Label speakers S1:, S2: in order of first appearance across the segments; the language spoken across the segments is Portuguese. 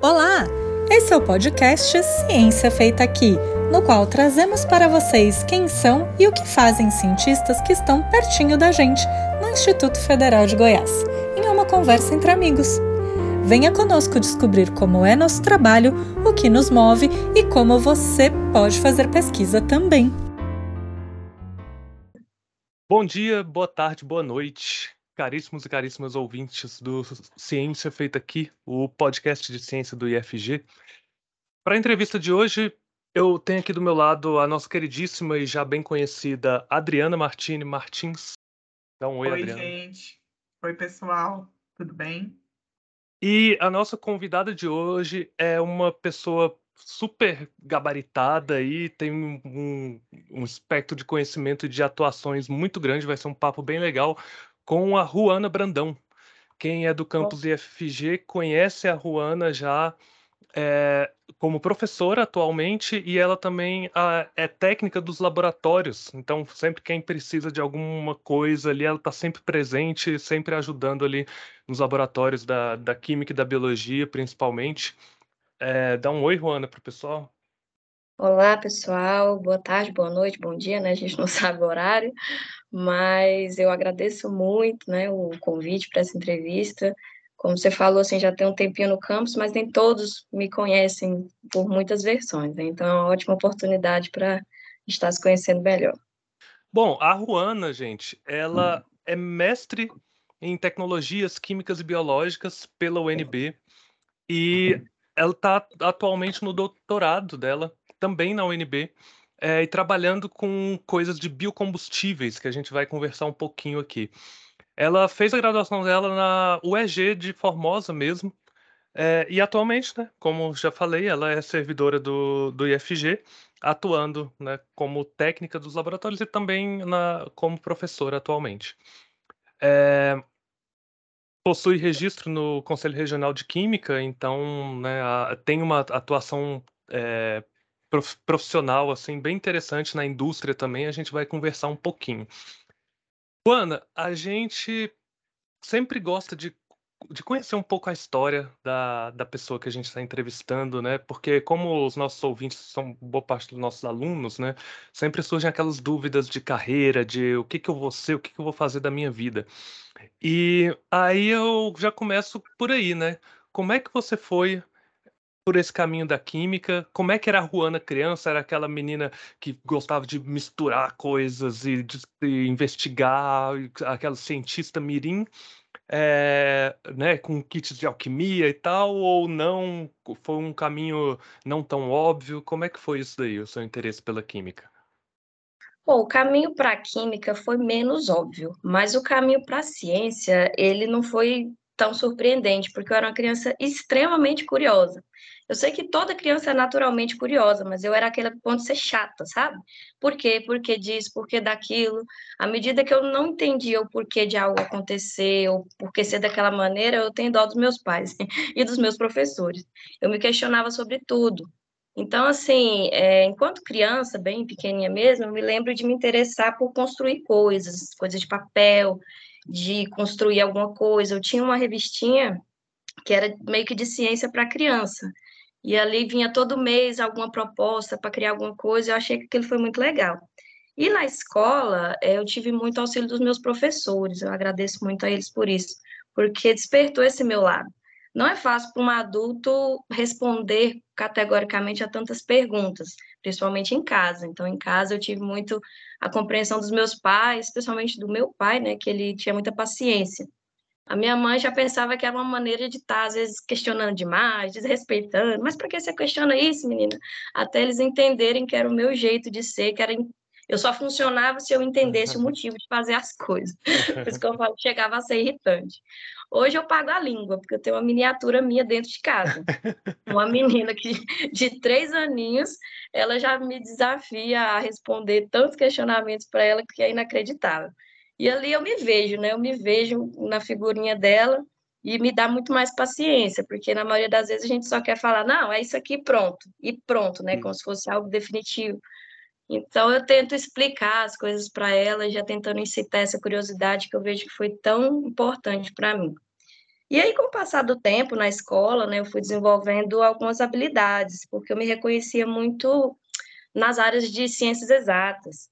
S1: Olá! Esse é o podcast Ciência Feita Aqui, no qual trazemos para vocês quem são e o que fazem cientistas que estão pertinho da gente no Instituto Federal de Goiás, em uma conversa entre amigos. Venha conosco descobrir como é nosso trabalho, o que nos move e como você pode fazer pesquisa também.
S2: Bom dia, boa tarde, boa noite caríssimos e caríssimas ouvintes do Ciência Feita Aqui, o podcast de ciência do IFG. Para a entrevista de hoje, eu tenho aqui do meu lado a nossa queridíssima e já bem conhecida Adriana Martini Martins.
S3: Dá um oi, oi Adriana. Oi, gente. Oi, pessoal. Tudo bem?
S2: E a nossa convidada de hoje é uma pessoa super gabaritada e tem um, um, espectro de conhecimento e de atuações muito grande. Vai ser um papo bem legal com a Ruana Brandão. Quem é do campus IFG conhece a Ruana já é, como professora atualmente e ela também a, é técnica dos laboratórios. Então, sempre quem precisa de alguma coisa ali, ela está sempre presente, sempre ajudando ali nos laboratórios da, da Química e da Biologia, principalmente. É, dá um oi, Ruana, para o pessoal.
S4: Olá, pessoal. Boa tarde, boa noite, bom dia, né? A gente não sabe o horário, mas eu agradeço muito, né, o convite para essa entrevista. Como você falou, assim, já tem um tempinho no campus, mas nem todos me conhecem por muitas versões, né? Então é uma ótima oportunidade para estar se conhecendo melhor.
S2: Bom, a Ruana, gente, ela é mestre em tecnologias químicas e biológicas pela UNB e ela está atualmente no doutorado dela também na UNB, é, e trabalhando com coisas de biocombustíveis, que a gente vai conversar um pouquinho aqui. Ela fez a graduação dela na UEG de Formosa mesmo, é, e atualmente, né, como já falei, ela é servidora do, do IFG, atuando né, como técnica dos laboratórios e também na, como professora atualmente. É, possui registro no Conselho Regional de Química, então né, a, tem uma atuação é, profissional assim bem interessante na indústria também, a gente vai conversar um pouquinho. Juana, a gente sempre gosta de, de conhecer um pouco a história da, da pessoa que a gente está entrevistando, né? Porque como os nossos ouvintes são boa parte dos nossos alunos, né? Sempre surgem aquelas dúvidas de carreira, de o que que eu vou ser, o que que eu vou fazer da minha vida. E aí eu já começo por aí, né? Como é que você foi por esse caminho da química. Como é que era a Juana criança? Era aquela menina que gostava de misturar coisas e de, de investigar, aquela cientista mirim, é, né, com kits de alquimia e tal, ou não? Foi um caminho não tão óbvio? Como é que foi isso daí, o seu interesse pela química?
S4: Bom, o caminho para a química foi menos óbvio, mas o caminho para a ciência, ele não foi tão surpreendente, porque eu era uma criança extremamente curiosa. Eu sei que toda criança é naturalmente curiosa, mas eu era aquele ponto de ser chata, sabe? Por quê? Por que disso? Por que daquilo? À medida que eu não entendia o porquê de algo acontecer, ou por que ser daquela maneira, eu tenho dó dos meus pais e dos meus professores. Eu me questionava sobre tudo. Então, assim, é, enquanto criança, bem pequenininha mesmo, eu me lembro de me interessar por construir coisas, coisas de papel, de construir alguma coisa. Eu tinha uma revistinha que era meio que de ciência para criança. E ali vinha todo mês alguma proposta para criar alguma coisa, eu achei que aquilo foi muito legal. E na escola, eh, eu tive muito auxílio dos meus professores, eu agradeço muito a eles por isso, porque despertou esse meu lado. Não é fácil para um adulto responder categoricamente a tantas perguntas, principalmente em casa. Então, em casa, eu tive muito a compreensão dos meus pais, especialmente do meu pai, né, que ele tinha muita paciência. A minha mãe já pensava que era uma maneira de estar, às vezes, questionando demais, desrespeitando. Mas por que você questiona isso, menina? Até eles entenderem que era o meu jeito de ser, que era. Eu só funcionava se eu entendesse o motivo de fazer as coisas. Por isso que eu falo chegava a ser irritante. Hoje eu pago a língua, porque eu tenho uma miniatura minha dentro de casa. Uma menina que, de três aninhos, ela já me desafia a responder tantos questionamentos para ela que é inacreditável. E ali eu me vejo, né? Eu me vejo na figurinha dela e me dá muito mais paciência, porque na maioria das vezes a gente só quer falar, não, é isso aqui, pronto, e pronto, né? Como se fosse algo definitivo. Então eu tento explicar as coisas para ela, já tentando incitar essa curiosidade que eu vejo que foi tão importante para mim. E aí, com o passar do tempo na escola, né, eu fui desenvolvendo algumas habilidades, porque eu me reconhecia muito nas áreas de ciências exatas.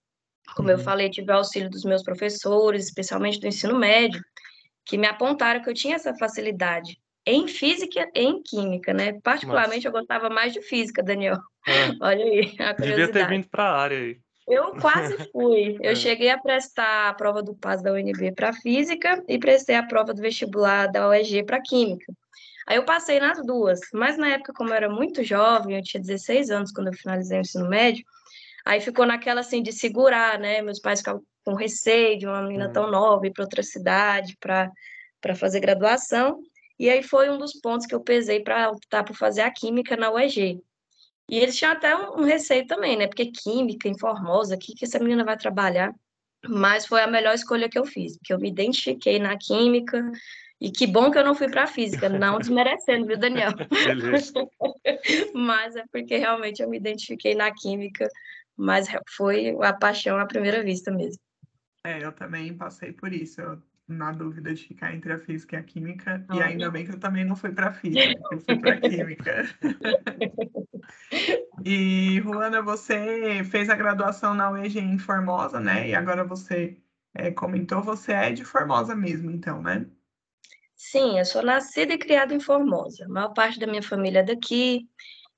S4: Como eu uhum. falei, tive o auxílio dos meus professores, especialmente do ensino médio, que me apontaram que eu tinha essa facilidade em física e em química, né? Particularmente Nossa. eu gostava mais de física, Daniel. É. Olha aí, a curiosidade.
S2: Devia ter vindo para a área aí.
S4: Eu quase fui. Eu é. cheguei a prestar a prova do PAS da UNB para física e prestei a prova do vestibular da UEG para química. Aí eu passei nas duas, mas na época, como eu era muito jovem, eu tinha 16 anos quando eu finalizei o ensino médio, aí ficou naquela assim de segurar, né? Meus pais ficavam com receio de uma menina tão nova ir para outra cidade para fazer graduação. E aí foi um dos pontos que eu pesei para optar por fazer a química na UEG. E eles tinham até um, receio também, né? Porque química, em Formosa, o que, que essa menina vai trabalhar? Mas foi a melhor escolha que eu fiz, porque eu me identifiquei na química, e que bom que eu não fui para física, não desmerecendo, viu, Daniel? mas é porque realmente eu me identifiquei na química, mas foi a paixão à primeira vista mesmo.
S3: É, eu também passei por isso. Eu na dúvida de ficar entre a física e a química, e ainda bem que eu também não fui para física, eu fui para química. e, Ruana, você fez a graduação na UEG em Formosa, né? E agora você é, comentou, você é de Formosa mesmo, então, né?
S4: Sim, eu sou nascida e criada em Formosa. A maior parte da minha família é daqui.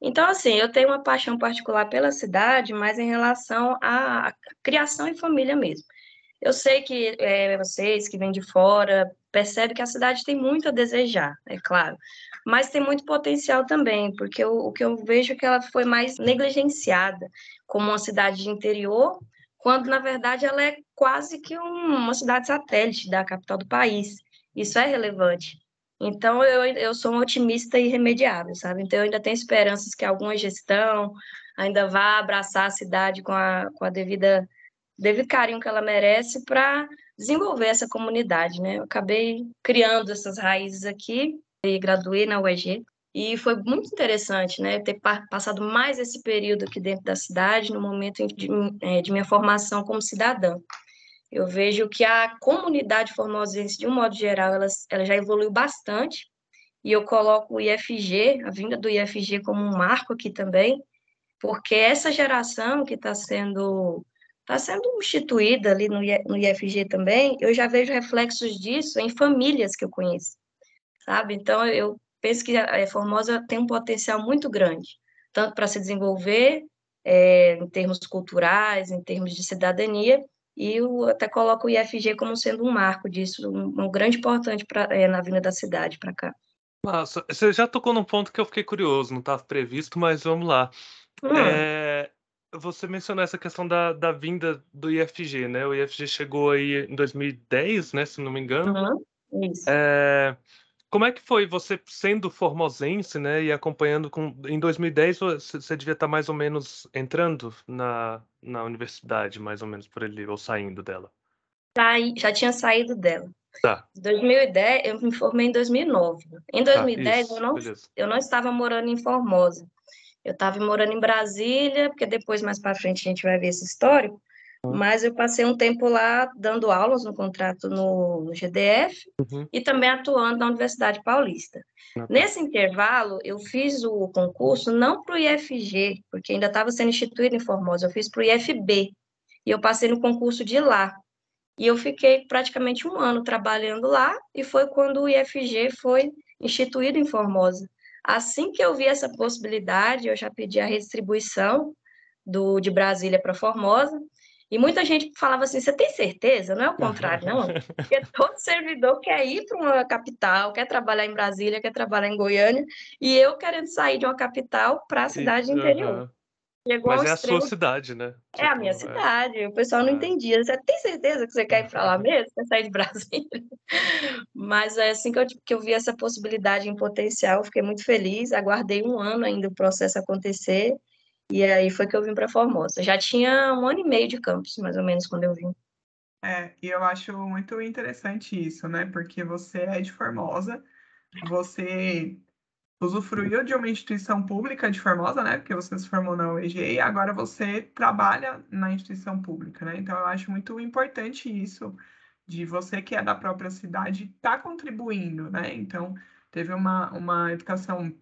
S4: Então, assim, eu tenho uma paixão particular pela cidade, mas em relação à criação e família mesmo. Eu sei que é, vocês que vêm de fora percebem que a cidade tem muito a desejar, é claro, mas tem muito potencial também, porque o, o que eu vejo é que ela foi mais negligenciada como uma cidade de interior, quando na verdade ela é quase que um, uma cidade satélite da capital do país. Isso é relevante. Então, eu, eu sou um otimista irremediável, sabe? Então, eu ainda tenho esperanças que alguma gestão ainda vá abraçar a cidade com a, com a devida devido carinho que ela merece para desenvolver essa comunidade, né? Eu acabei criando essas raízes aqui e graduei na UEG e foi muito interessante, né? Ter passado mais esse período aqui dentro da cidade no momento de, é, de minha formação como cidadã. Eu vejo que a comunidade formosense, de um modo geral, ela, ela já evoluiu bastante, e eu coloco o IFG, a vinda do IFG, como um marco aqui também, porque essa geração que está sendo está sendo instituída ali no, IFG também, eu já vejo reflexos disso em famílias que eu conheço, sabe? Então, eu penso que a Formosa tem um potencial muito grande, tanto para se desenvolver é, em termos culturais, em termos de cidadania, e eu até coloco o IFG como sendo um marco disso, um, um grande importante pra, é, na vinda da cidade para cá.
S2: Nossa, você já tocou num ponto que eu fiquei curioso, não estava previsto, mas vamos lá. Hum. É, você mencionou essa questão da, da vinda do IFG, né? O IFG chegou aí em 2010, né? Se não me engano.
S4: Uhum, isso.
S2: É, como é que foi você sendo formosense, né? E acompanhando com. Em 2010 você devia estar mais ou menos entrando na, na universidade, mais ou menos por ali, ou saindo dela.
S4: Saí, já tinha saído dela.
S2: Tá.
S4: 2010, eu me formei em 2009. Em 2010, tá, isso, eu, não, eu não estava morando em Formosa. Eu estava morando em Brasília, porque depois, mais para frente, a gente vai ver esse histórico. Uhum. Mas eu passei um tempo lá dando aulas no contrato no, no GDF uhum. e também atuando na Universidade Paulista. Uhum. Nesse intervalo, eu fiz o concurso não para o IFG, porque ainda estava sendo instituído em Formosa, eu fiz para o IFB. E eu passei no concurso de lá. E eu fiquei praticamente um ano trabalhando lá, e foi quando o IFG foi instituído em Formosa. Assim que eu vi essa possibilidade, eu já pedi a restribuição do, de Brasília para Formosa, e muita gente falava assim: você tem certeza? Não é o contrário, não. Porque todo servidor quer ir para uma capital, quer trabalhar em Brasília, quer trabalhar em Goiânia, e eu querendo sair de uma capital para a cidade interior.
S2: Chegou Mas é extremo... a sua cidade, né?
S4: É tipo, a minha é... cidade. O pessoal não é. entendia. Você tem certeza que você quer ir para lá mesmo? Quer sair de Brasília? Mas é assim que eu, que eu vi essa possibilidade em potencial, fiquei muito feliz. Aguardei um ano ainda o processo acontecer. E aí foi que eu vim para Formosa. Já tinha um ano e meio de campus, mais ou menos, quando eu vim.
S3: É, e eu acho muito interessante isso, né? Porque você é de Formosa, você usufruiu de uma instituição pública de Formosa, né? Porque você se formou na UEG e agora você trabalha na instituição pública, né? Então eu acho muito importante isso de você que é da própria cidade tá contribuindo, né? Então, teve uma, uma educação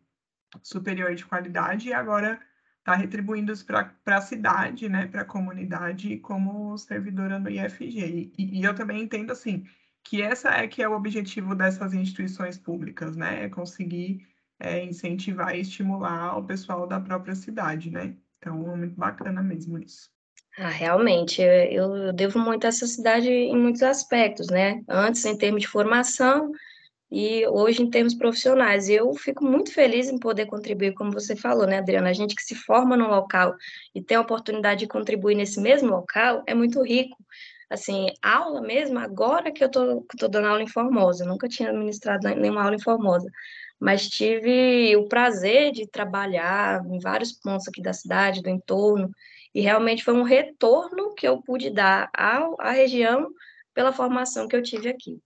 S3: superior de qualidade e agora está retribuindo isso para a cidade, né, para a comunidade como servidora no IFG. E, e, eu também entendo assim que essa é que é o objetivo dessas instituições públicas, né, é conseguir é, incentivar e estimular o pessoal da própria cidade, né. Então é muito bacana mesmo isso.
S4: Ah, realmente, eu devo muito a essa cidade em muitos aspectos, né? Antes, em termos de formação, e hoje em termos profissionais. Eu fico muito feliz em poder contribuir, como você falou, né, Adriana? A gente que se forma no local e tem a oportunidade de contribuir nesse mesmo local é muito rico. Assim, aula mesmo, agora que eu tô, tô dando aula em Formosa, eu nunca tinha ministrado nenhuma aula em Formosa, mas tive o prazer de trabalhar em vários pontos aqui da cidade, do entorno, e realmente foi um retorno que eu pude dar ao, à região pela formação que eu tive aqui.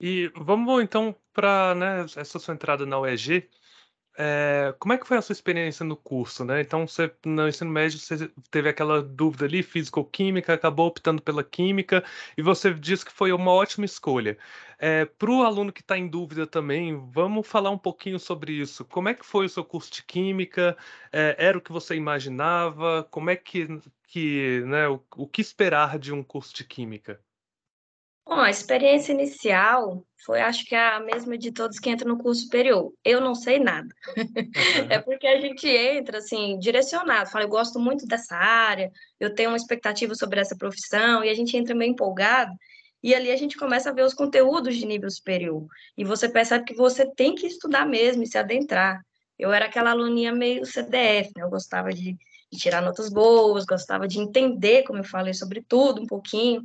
S2: E vamos então para né, essa sua entrada na UEG. É, como é que foi a sua experiência no curso, né? Então, você no ensino médio você teve aquela dúvida ali, físico-química, acabou optando pela química e você disse que foi uma ótima escolha. É, para o aluno que está em dúvida também, vamos falar um pouquinho sobre isso. Como é que foi o seu curso de química? É, era o que você imaginava? Como é que, que né, o, o que esperar de um curso de química?
S4: Bom, a experiência inicial foi, acho que, a mesma de todos que entram no curso superior. Eu não sei nada. é porque a gente entra, assim, direcionado. Fala, eu gosto muito dessa área, eu tenho uma expectativa sobre essa profissão, e a gente entra meio empolgado, e ali a gente começa a ver os conteúdos de nível superior. E você percebe que você tem que estudar mesmo e se adentrar. Eu era aquela aluninha meio CDF, né? Eu gostava de, de tirar notas boas, gostava de entender, como eu falei, sobre tudo um pouquinho.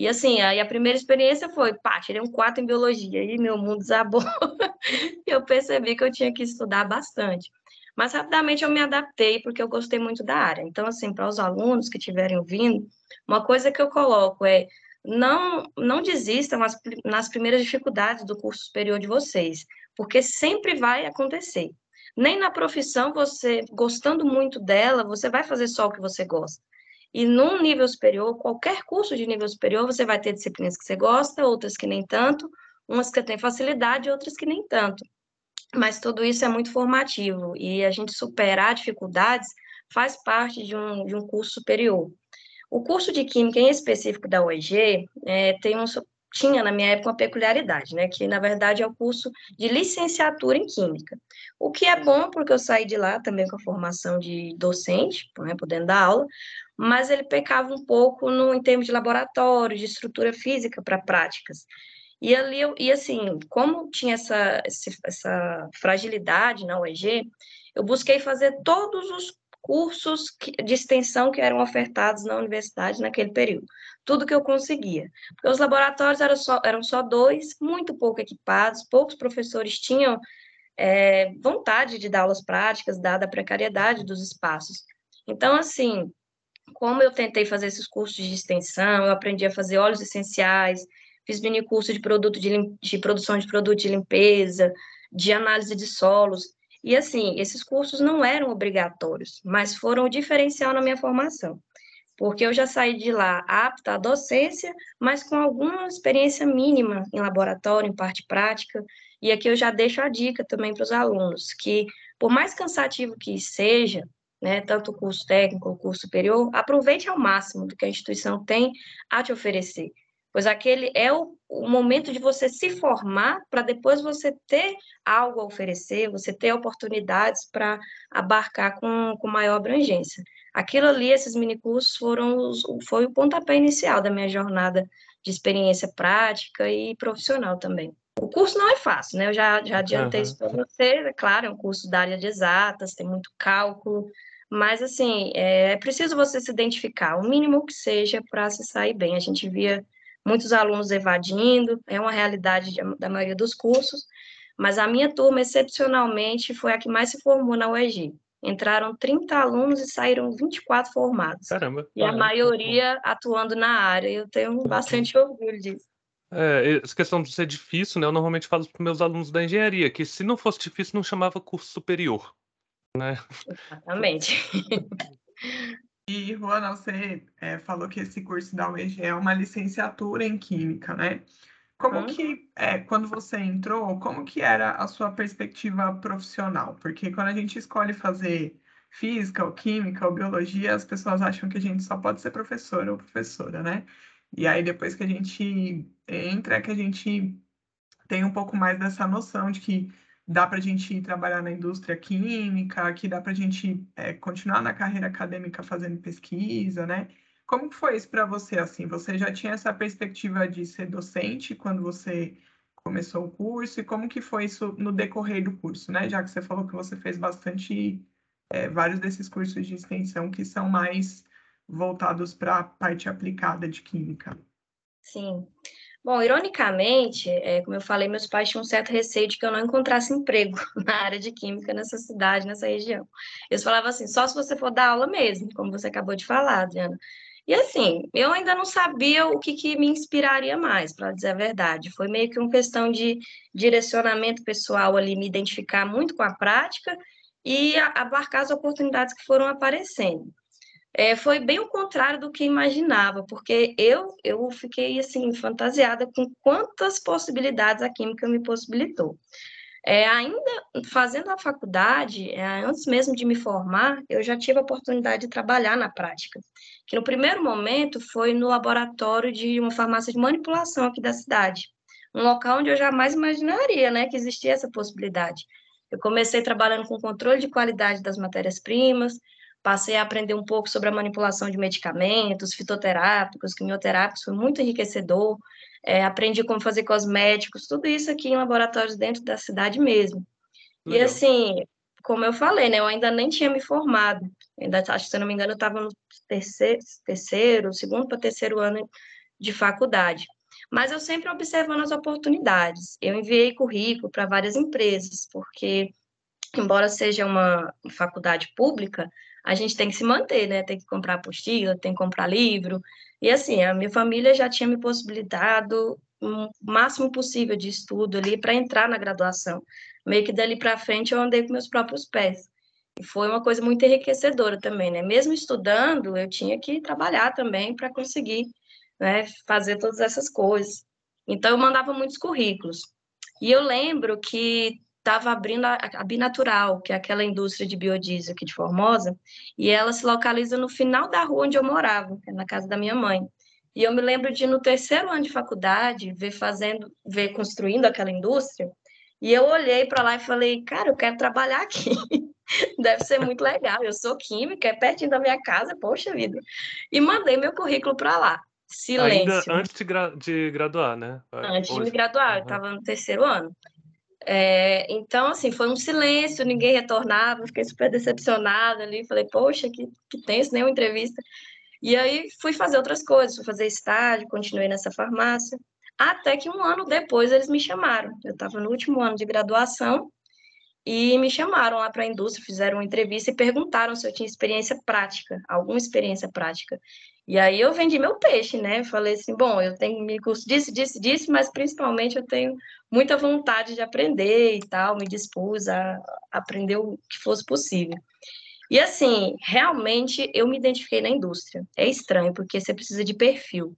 S4: E assim, aí a primeira experiência foi, pá, tirei um 4 em biologia, e meu mundo desabou. e eu percebi que eu tinha que estudar bastante. Mas rapidamente eu me adaptei, porque eu gostei muito da área. Então, assim, para os alunos que estiverem ouvindo, uma coisa que eu coloco é, não, não desistam nas, nas primeiras dificuldades do curso superior de vocês, porque sempre vai acontecer. Nem na profissão, você, gostando muito dela, você vai fazer só o que você gosta. E num nível superior, qualquer curso de nível superior, você vai ter disciplinas que você gosta, outras que nem tanto, umas que tem facilidade, outras que nem tanto. Mas tudo isso é muito formativo e a gente superar dificuldades faz parte de um, de um curso superior. O curso de Química, em específico da UEG, é, tem um, tinha na minha época uma peculiaridade, né? Que na verdade é o curso de licenciatura em Química. O que é bom, porque eu saí de lá também com a formação de docente, né, podendo dar aula, mas ele pecava um pouco no, em termos de laboratório, de estrutura física para práticas. E ali, eu, e assim, como tinha essa, essa fragilidade na UEG, eu busquei fazer todos os cursos de extensão que eram ofertados na universidade naquele período. Tudo que eu conseguia. Porque os laboratórios eram só, eram só dois, muito pouco equipados, poucos professores tinham é, vontade de dar aulas práticas, dada a precariedade dos espaços. Então, assim, como eu tentei fazer esses cursos de extensão, eu aprendi a fazer óleos essenciais, fiz mini curso de produto de, de produção de produto de limpeza, de análise de solos. E assim, esses cursos não eram obrigatórios, mas foram o diferencial na minha formação. Porque eu já saí de lá apta à docência, mas com alguma experiência mínima em laboratório, em parte prática. E aqui eu já deixo a dica também para os alunos, que por mais cansativo que seja, né, tanto o curso técnico o curso superior, aproveite ao máximo do que a instituição tem a te oferecer, pois aquele é o, o momento de você se formar para depois você ter algo a oferecer, você ter oportunidades para abarcar com, com maior abrangência. Aquilo ali, esses minicursos foram os, foi o pontapé inicial da minha jornada de experiência prática e profissional também. O curso não é fácil, né? Eu já, já adiantei uhum. isso para você. É claro, é um curso da área de exatas, tem muito cálculo, mas, assim, é, é preciso você se identificar, o mínimo que seja, para se sair bem. A gente via muitos alunos evadindo, é uma realidade da maioria dos cursos, mas a minha turma, excepcionalmente, foi a que mais se formou na UEG. Entraram 30 alunos e saíram 24 formados.
S2: Caramba!
S4: E a maioria atuando na área. Eu tenho bastante orgulho disso.
S2: É, essa questão de ser difícil, né? Eu normalmente falo para meus alunos da engenharia que se não fosse difícil, não chamava curso superior né?
S4: Exatamente.
S3: E, Juana, você é, falou que esse curso da UEG é uma licenciatura em Química, né? Como que, é, quando você entrou, como que era a sua perspectiva profissional? Porque quando a gente escolhe fazer física ou química ou biologia, as pessoas acham que a gente só pode ser professor ou professora, né? E aí, depois que a gente entra, é que a gente tem um pouco mais dessa noção de que dá para a gente trabalhar na indústria química, que dá para a gente é, continuar na carreira acadêmica fazendo pesquisa, né? Como foi isso para você, assim? Você já tinha essa perspectiva de ser docente quando você começou o curso? E como que foi isso no decorrer do curso, né? Já que você falou que você fez bastante, é, vários desses cursos de extensão que são mais voltados para a parte aplicada de química.
S4: Sim. Bom, ironicamente, é, como eu falei, meus pais tinham um certo receio de que eu não encontrasse emprego na área de química nessa cidade, nessa região. Eles falavam assim, só se você for dar aula mesmo, como você acabou de falar, Adriana. E assim, eu ainda não sabia o que, que me inspiraria mais, para dizer a verdade. Foi meio que uma questão de direcionamento pessoal ali, me identificar muito com a prática e abarcar as oportunidades que foram aparecendo é, foi bem o contrário do que imaginava, porque eu, eu fiquei assim fantasiada com quantas possibilidades a química me possibilitou. É, ainda fazendo a faculdade, é, antes mesmo de me formar, eu já tive a oportunidade de trabalhar na prática, que no primeiro momento foi no laboratório de uma farmácia de manipulação aqui da cidade, um local onde eu jamais imaginaria né, que existia essa possibilidade. Eu comecei trabalhando com controle de qualidade das matérias-primas, Passei a aprender um pouco sobre a manipulação de medicamentos, fitoterápicos, quimioterápicos, foi muito enriquecedor. É, aprendi como fazer cosméticos, tudo isso aqui em laboratórios dentro da cidade mesmo. Legal. E assim, como eu falei, né, eu ainda nem tinha me formado. Ainda, acho que, se eu não me engano, eu estava no terceiro, terceiro, segundo para terceiro ano de faculdade. Mas eu sempre observando as oportunidades. Eu enviei currículo para várias empresas, porque, embora seja uma faculdade pública, a gente tem que se manter, né? Tem que comprar apostila, tem que comprar livro. E assim, a minha família já tinha me possibilitado o máximo possível de estudo ali para entrar na graduação. Meio que dali para frente eu andei com meus próprios pés. E foi uma coisa muito enriquecedora também, né? Mesmo estudando, eu tinha que trabalhar também para conseguir né, fazer todas essas coisas. Então, eu mandava muitos currículos. E eu lembro que estava abrindo a, a Binatural, que é aquela indústria de biodiesel aqui de Formosa, e ela se localiza no final da rua onde eu morava, é na casa da minha mãe. E eu me lembro de, no terceiro ano de faculdade, ver fazendo, ver construindo aquela indústria, e eu olhei para lá e falei, cara, eu quero trabalhar aqui. Deve ser muito legal. Eu sou química, é pertinho da minha casa, poxa vida. E mandei meu currículo para lá. Silêncio.
S2: Ainda antes de, gra de graduar, né?
S4: Antes Hoje. de me graduar, uhum. eu estava no terceiro ano. É, então, assim, foi um silêncio, ninguém retornava, fiquei super decepcionada ali, falei, poxa, que, que tenso, nenhuma entrevista. E aí fui fazer outras coisas, fui fazer estágio, continuei nessa farmácia, até que um ano depois eles me chamaram. Eu estava no último ano de graduação e me chamaram lá para a indústria, fizeram uma entrevista e perguntaram se eu tinha experiência prática, alguma experiência prática. E aí eu vendi meu peixe, né? Falei assim, bom, eu tenho me curso disso, disso, disso, mas principalmente eu tenho muita vontade de aprender e tal, me dispus a aprender o que fosse possível. E assim, realmente eu me identifiquei na indústria. É estranho, porque você precisa de perfil.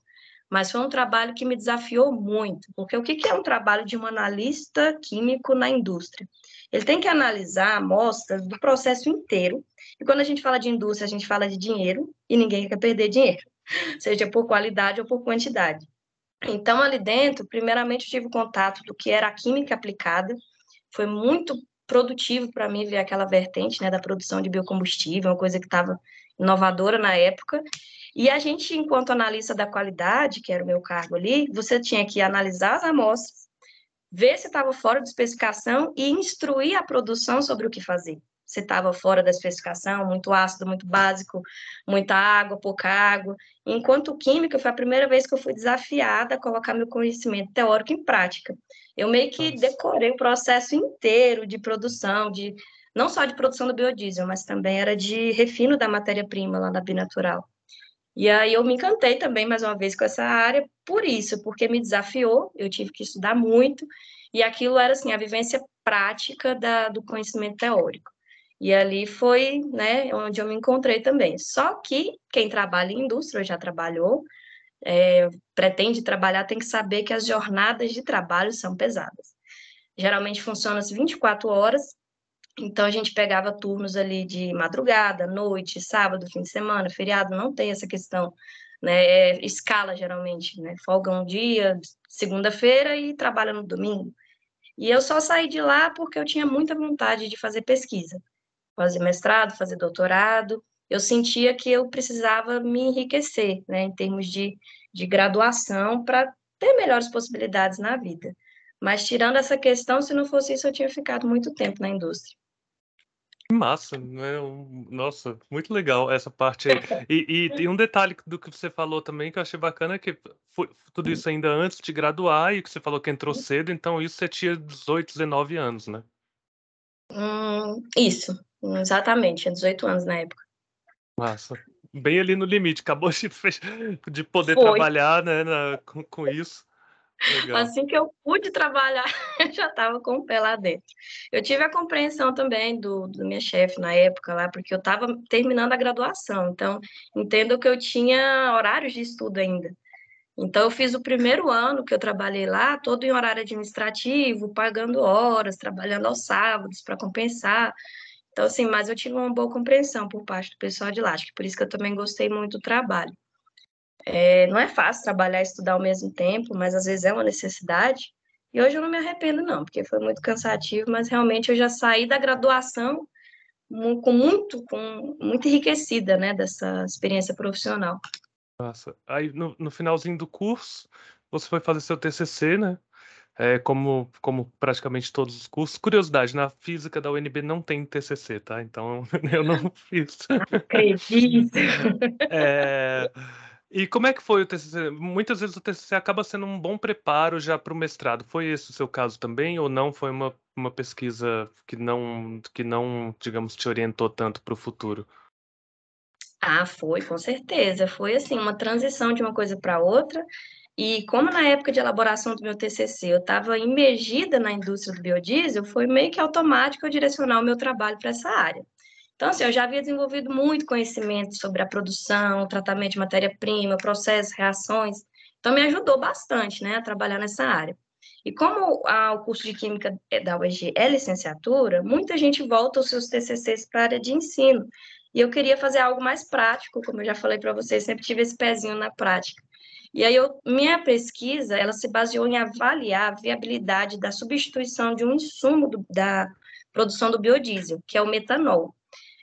S4: Mas foi um trabalho que me desafiou muito, porque o que é um trabalho de um analista químico na indústria? Ele tem que analisar amostras do processo inteiro. E quando a gente fala de indústria, a gente fala de dinheiro e ninguém quer perder dinheiro, seja por qualidade ou por quantidade. Então, ali dentro, primeiramente, eu tive contato do que era a química aplicada. Foi muito produtivo para mim ver aquela vertente né, da produção de biocombustível, uma coisa que estava inovadora na época. E a gente, enquanto analista da qualidade, que era o meu cargo ali, você tinha que analisar as amostras, ver se estava fora de especificação e instruir a produção sobre o que fazer. Se estava fora da especificação, muito ácido, muito básico, muita água, pouca água. Enquanto química, foi a primeira vez que eu fui desafiada a colocar meu conhecimento teórico em prática. Eu meio que decorei o processo inteiro de produção, de não só de produção do biodiesel, mas também era de refino da matéria-prima lá da Binatural. E aí eu me encantei também, mais uma vez, com essa área, por isso, porque me desafiou, eu tive que estudar muito, e aquilo era, assim, a vivência prática da, do conhecimento teórico. E ali foi, né, onde eu me encontrei também. Só que quem trabalha em indústria já trabalhou, é, pretende trabalhar, tem que saber que as jornadas de trabalho são pesadas. Geralmente funciona as 24 horas, então a gente pegava turnos ali de madrugada, noite, sábado, fim de semana, feriado, não tem essa questão, né? É escala geralmente, né? Folga um dia, segunda-feira e trabalha no domingo. E eu só saí de lá porque eu tinha muita vontade de fazer pesquisa, fazer mestrado, fazer doutorado. Eu sentia que eu precisava me enriquecer, né, em termos de, de graduação, para ter melhores possibilidades na vida. Mas tirando essa questão, se não fosse isso, eu tinha ficado muito tempo na indústria.
S2: Massa, né? Nossa, muito legal essa parte aí. E, e, e, um detalhe do que você falou também que eu achei bacana é que foi tudo isso ainda antes de graduar e que você falou que entrou cedo, então isso você tinha 18, 19 anos, né?
S4: Hum, isso, exatamente, tinha 18 anos na época.
S2: Massa. Bem ali no limite, acabou de, de poder foi. trabalhar né, na, com, com isso.
S4: Legal. Assim que eu pude trabalhar, eu já estava com o pé lá dentro. Eu tive a compreensão também do, do minha chefe na época lá, porque eu estava terminando a graduação, então entendo que eu tinha horários de estudo ainda. Então, eu fiz o primeiro ano que eu trabalhei lá, todo em horário administrativo, pagando horas, trabalhando aos sábados para compensar. Então, assim, mas eu tive uma boa compreensão por parte do pessoal de lá, acho que por isso que eu também gostei muito do trabalho. É, não é fácil trabalhar e estudar ao mesmo tempo, mas às vezes é uma necessidade. E hoje eu não me arrependo, não, porque foi muito cansativo, mas realmente eu já saí da graduação com muito, com muito enriquecida, né, dessa experiência profissional.
S2: Nossa, aí no, no finalzinho do curso, você foi fazer seu TCC, né? É, como, como praticamente todos os cursos. Curiosidade, na física da UNB não tem TCC, tá? Então eu não fiz.
S4: Acredito.
S2: É, e como é que foi o TCC? Muitas vezes o TCC acaba sendo um bom preparo já para o mestrado. Foi esse o seu caso também ou não? Foi uma, uma pesquisa que não, que não, digamos, te orientou tanto para o futuro?
S4: Ah, foi, com certeza. Foi assim, uma transição de uma coisa para outra. E como na época de elaboração do meu TCC eu estava imergida na indústria do biodiesel, foi meio que automático eu direcionar o meu trabalho para essa área. Então, assim, eu já havia desenvolvido muito conhecimento sobre a produção, tratamento de matéria-prima, processos, reações. Então, me ajudou bastante, né, a trabalhar nessa área. E como a, o curso de Química da UEG é licenciatura, muita gente volta os seus TCCs para a área de ensino. E eu queria fazer algo mais prático, como eu já falei para vocês, sempre tive esse pezinho na prática. E aí, eu, minha pesquisa, ela se baseou em avaliar a viabilidade da substituição de um insumo do, da produção do biodiesel, que é o metanol.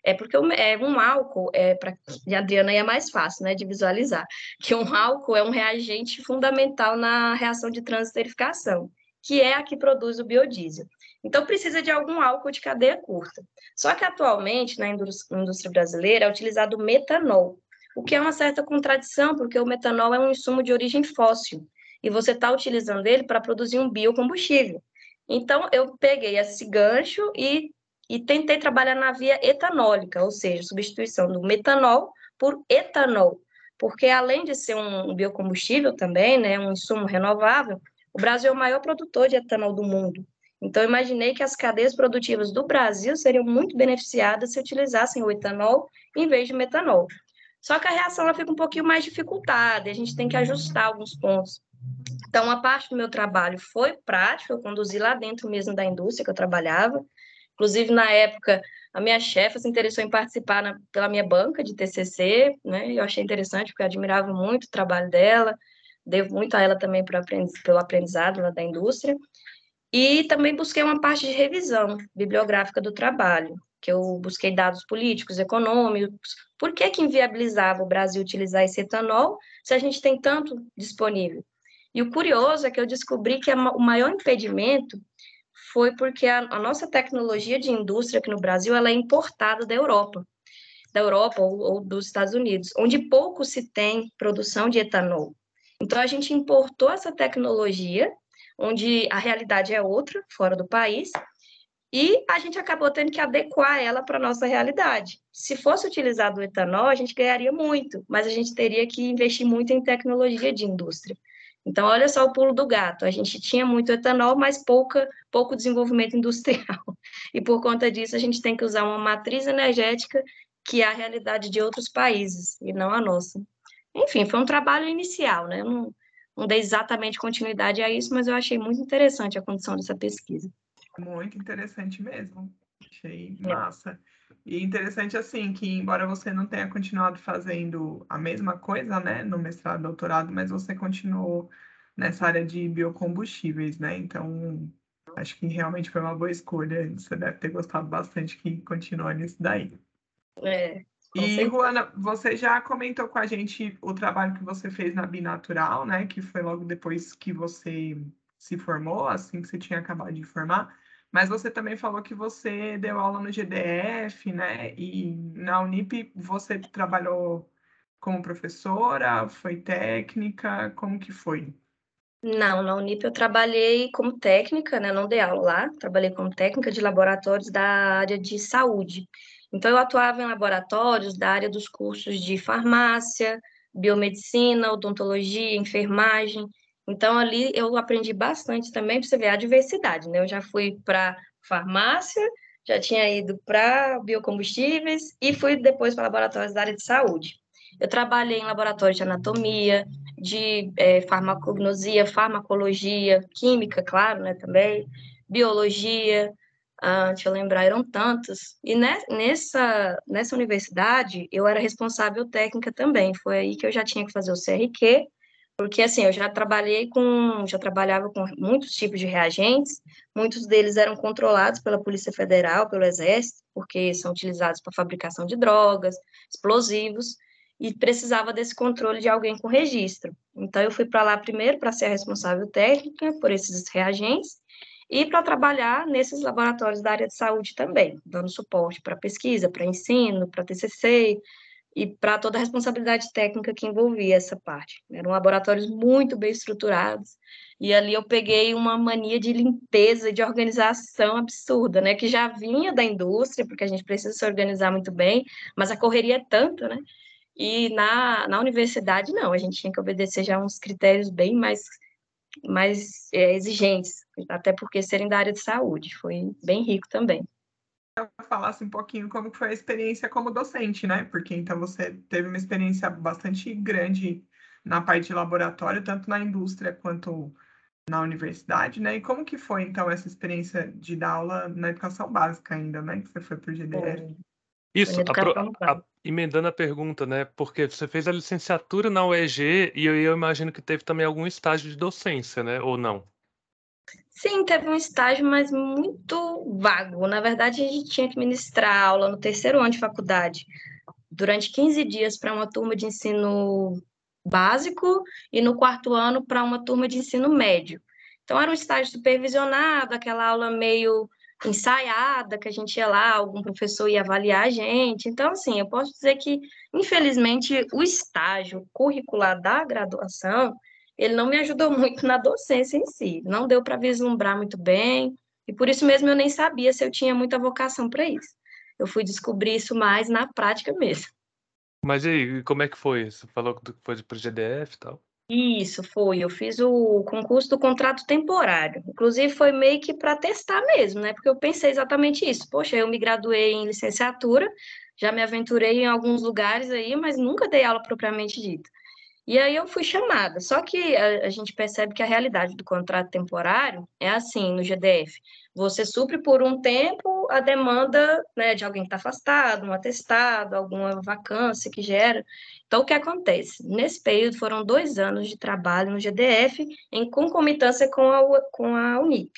S4: É porque é um álcool, é, para Adriana é mais fácil né, de visualizar, que um álcool é um reagente fundamental na reação de transesterificação, que é a que produz o biodiesel. Então, precisa de algum álcool de cadeia curta. Só que atualmente, na indústria brasileira, é utilizado metanol, o que é uma certa contradição, porque o metanol é um insumo de origem fóssil, e você está utilizando ele para produzir um biocombustível. Então, eu peguei esse gancho e e tentei trabalhar na via etanólica, ou seja, substituição do metanol por etanol, porque além de ser um biocombustível também, né, um insumo renovável, o Brasil é o maior produtor de etanol do mundo. Então, imaginei que as cadeias produtivas do Brasil seriam muito beneficiadas se utilizassem o etanol em vez de metanol. Só que a reação ela fica um pouquinho mais dificultada, a gente tem que ajustar alguns pontos. Então, a parte do meu trabalho foi prática, eu conduzi lá dentro mesmo da indústria que eu trabalhava, Inclusive, na época, a minha chefe se interessou em participar na, pela minha banca de TCC, né? Eu achei interessante, porque eu admirava muito o trabalho dela, devo muito a ela também aprendiz, pelo aprendizado lá da indústria. E também busquei uma parte de revisão bibliográfica do trabalho, que eu busquei dados políticos, econômicos, por que que inviabilizava o Brasil utilizar esse etanol se a gente tem tanto disponível? E o curioso é que eu descobri que o maior impedimento foi porque a, a, nossa tecnologia de indústria aqui no Brasil ela é importada da Europa, da Europa ou, ou dos Estados Unidos, onde pouco se tem produção de etanol. Então a gente importou essa tecnologia, onde a realidade é outra, fora do país, e a gente acabou tendo que adequar ela para a nossa realidade. Se fosse utilizado o etanol, a gente ganharia muito, mas a gente teria que investir muito em tecnologia de indústria. Então, olha só o pulo do gato. A gente tinha muito etanol, mas pouca, pouco desenvolvimento industrial. E por conta disso, a gente tem que usar uma matriz energética que é a realidade de outros países e não a nossa. Enfim, foi um trabalho inicial, né? Eu não, não dei exatamente continuidade a isso, mas eu achei muito interessante a condição dessa pesquisa.
S3: Muito interessante mesmo. Achei é. massa. E interessante assim que embora você não tenha continuado fazendo a mesma coisa, né, no mestrado, doutorado, mas você continuou nessa área de biocombustíveis, né? Então, acho que realmente foi uma boa escolha. Você deve ter gostado bastante que continua nisso daí.
S4: É.
S3: E, Juana, você já comentou com a gente o trabalho que você fez na Binatural, né? Que foi logo depois que você se formou, assim que você tinha acabado de formar. Mas você também falou que você deu aula no GDF, né? E na Unip você trabalhou como professora, foi técnica, como que foi?
S4: Não, na Unip eu trabalhei como técnica, né? Não dei aula lá, trabalhei como técnica de laboratórios da área de saúde. Então, eu atuava em laboratórios da área dos cursos de farmácia, biomedicina, odontologia, enfermagem. Então, ali eu aprendi bastante também, para você ver a diversidade, né? Eu já fui para farmácia, já tinha ido para biocombustíveis e fui depois para laboratórios da área de saúde. Eu trabalhei em laboratórios de anatomia, de é, farmacognosia, farmacologia, química, claro, né, também, biologia, ah, deixa eu lembrar, eram tantos. E nessa, nessa universidade, eu era responsável técnica também. Foi aí que eu já tinha que fazer o CRQ, porque assim, eu já trabalhei com, já trabalhava com muitos tipos de reagentes, muitos deles eram controlados pela Polícia Federal, pelo Exército, porque são utilizados para fabricação de drogas, explosivos, e precisava desse controle de alguém com registro. Então eu fui para lá primeiro para ser a responsável técnica por esses reagentes e para trabalhar nesses laboratórios da área de saúde também, dando suporte para pesquisa, para ensino, para TCC, e para toda a responsabilidade técnica que envolvia essa parte. Eram laboratórios muito bem estruturados, e ali eu peguei uma mania de limpeza de organização absurda, né, que já vinha da indústria, porque a gente precisa se organizar muito bem, mas a correria é tanto, né, e na, na universidade, não, a gente tinha que obedecer já uns critérios bem mais, mais é, exigentes, até porque serem da área de saúde, foi bem rico também
S3: falasse um pouquinho como foi a experiência como docente, né? Porque então você teve uma experiência bastante grande na parte de laboratório, tanto na indústria quanto na universidade, né? E como que foi então essa experiência de dar aula na educação básica ainda, né? Que você foi para o GDF?
S2: Isso, a, a, emendando a pergunta, né? Porque você fez a licenciatura na UEG e eu, eu imagino que teve também algum estágio de docência, né? Ou não?
S4: Sim, teve um estágio, mas muito vago. Na verdade, a gente tinha que ministrar aula no terceiro ano de faculdade, durante 15 dias para uma turma de ensino básico e no quarto ano para uma turma de ensino médio. Então, era um estágio supervisionado, aquela aula meio ensaiada, que a gente ia lá, algum professor ia avaliar a gente. Então, assim, eu posso dizer que, infelizmente, o estágio curricular da graduação ele não me ajudou muito na docência em si, não deu para vislumbrar muito bem, e por isso mesmo eu nem sabia se eu tinha muita vocação para isso. Eu fui descobrir isso mais na prática mesmo.
S2: Mas e aí, como é que foi? Você falou que foi para o GDF e tal?
S4: Isso, foi. Eu fiz o concurso do contrato temporário. Inclusive, foi meio que para testar mesmo, né? Porque eu pensei exatamente isso. Poxa, eu me graduei em licenciatura, já me aventurei em alguns lugares aí, mas nunca dei aula propriamente dita. E aí eu fui chamada. Só que a, a, gente percebe que a realidade do contrato temporário é assim no GDF. Você supre por um tempo a demanda né, de alguém que está afastado, um atestado, alguma vacância que gera. Então, o que acontece? Nesse período foram dois anos de trabalho no GDF em concomitância com a, com a Unip.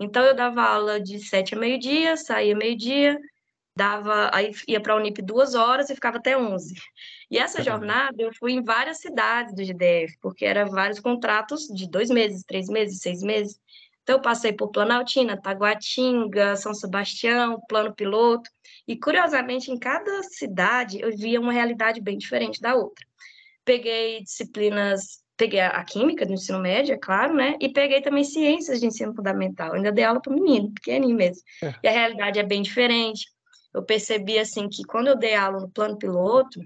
S4: Então, eu dava aula de sete a meio-dia, saía meio-dia, dava, aí ia para a Unip duas horas e ficava até onze. E essa jornada eu fui em várias cidades do GDF, porque eram vários contratos de dois meses, três meses, seis meses. Então eu passei por Planaltina, Taguatinga, São Sebastião, Plano Piloto, e curiosamente em cada cidade eu via uma realidade bem diferente da outra. Peguei disciplinas peguei a química do ensino médio, é claro, né? E peguei também ciências de ensino fundamental. ainda dei aula para menino, pequenininho mesmo. É. E a realidade é bem diferente. Eu percebi assim que quando eu dei aula no plano piloto,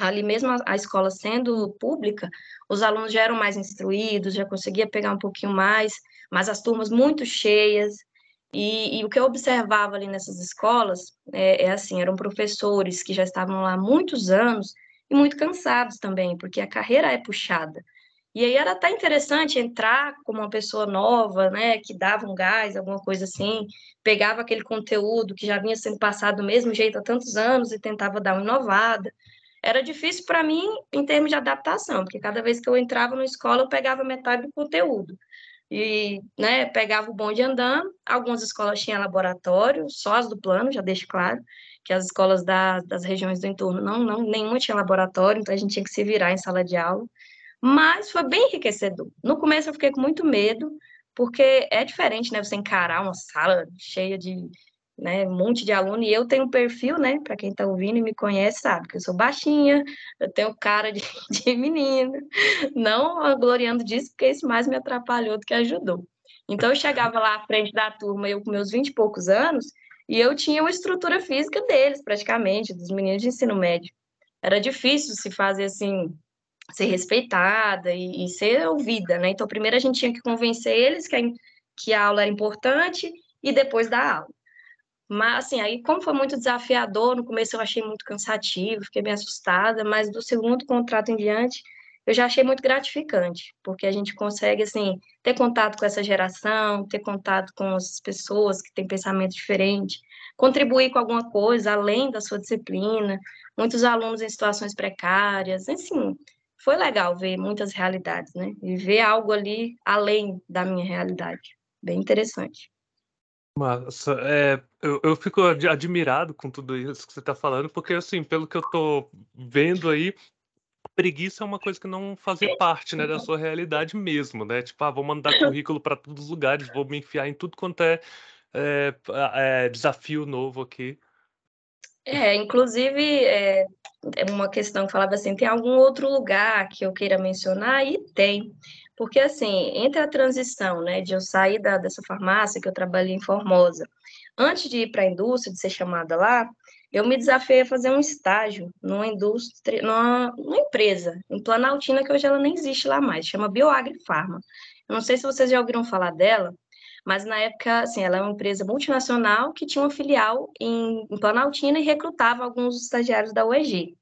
S4: ali mesmo a, a, escola sendo pública, os alunos já eram mais instruídos, já conseguia pegar um pouquinho mais, mas as turmas muito cheias. E, e o que eu observava ali nessas escolas é, é, assim, eram professores que já estavam lá há muitos anos e muito cansados também, porque a carreira é puxada. E aí era até interessante entrar como uma pessoa nova, né, que dava um gás, alguma coisa assim, pegava aquele conteúdo que já vinha sendo passado do mesmo jeito há tantos anos e tentava dar uma inovada. Era difícil para mim em termos de adaptação, porque cada vez que eu entrava na escola eu pegava metade do conteúdo. E, né, pegava o bonde andando. Algumas escolas tinham laboratório, só as do plano, já deixo claro, que as escolas da, das regiões do entorno não, não, nenhuma tinha laboratório, então a gente tinha que se virar em sala de aula mas foi bem enriquecedor. No começo eu fiquei com muito medo, porque é diferente, né, você encarar uma sala cheia de né, um monte de aluno, e eu tenho um perfil, né, para quem está ouvindo e me conhece, sabe, que eu sou baixinha, eu tenho cara de, de menina, não gloriando disso, porque isso mais me atrapalhou do que ajudou. Então, eu chegava lá à frente da turma, eu com meus vinte e poucos anos, e eu tinha uma estrutura física deles, praticamente, dos meninos de ensino médio. Era difícil se fazer, assim, ser respeitada e, e, ser ouvida, né? Então, primeiro a gente tinha que convencer eles que a, que a aula era importante e depois dar aula. Mas, assim, aí, como foi muito desafiador, no começo eu achei muito cansativo, fiquei bem assustada, mas do segundo contrato em diante, eu já achei muito gratificante, porque a gente consegue, assim, ter contato com essa geração, ter contato com as pessoas que têm pensamento diferente, contribuir com alguma coisa além da sua disciplina, muitos alunos em situações precárias, assim, foi legal ver muitas realidades, né? E ver algo ali além da minha realidade. Bem interessante.
S2: Massa, é, eu, eu fico admirado com tudo isso que você está falando, porque, assim, pelo que eu estou vendo aí, preguiça é uma coisa que não fazia parte, né, da sua realidade mesmo, né? Tipo, ah, vou mandar currículo para todos os lugares, vou me enfiar em tudo quanto é, é, é desafio novo aqui.
S4: É, inclusive, é, é uma questão que falava assim, tem algum outro lugar que eu queira mencionar? E tem, porque assim, entre a transição, né, de eu sair da, dessa farmácia que eu trabalhei em Formosa, antes de ir para a indústria, de ser chamada lá, eu me desafiei a fazer um estágio numa indústria, numa, numa empresa, em Planaltina, que hoje ela nem existe lá mais, chama Bioagri Pharma. Eu não sei se vocês já ouviram falar dela, mas na época, assim, ela é uma empresa multinacional que tinha uma filial em, em Planaltina e recrutava alguns estagiários da UEG.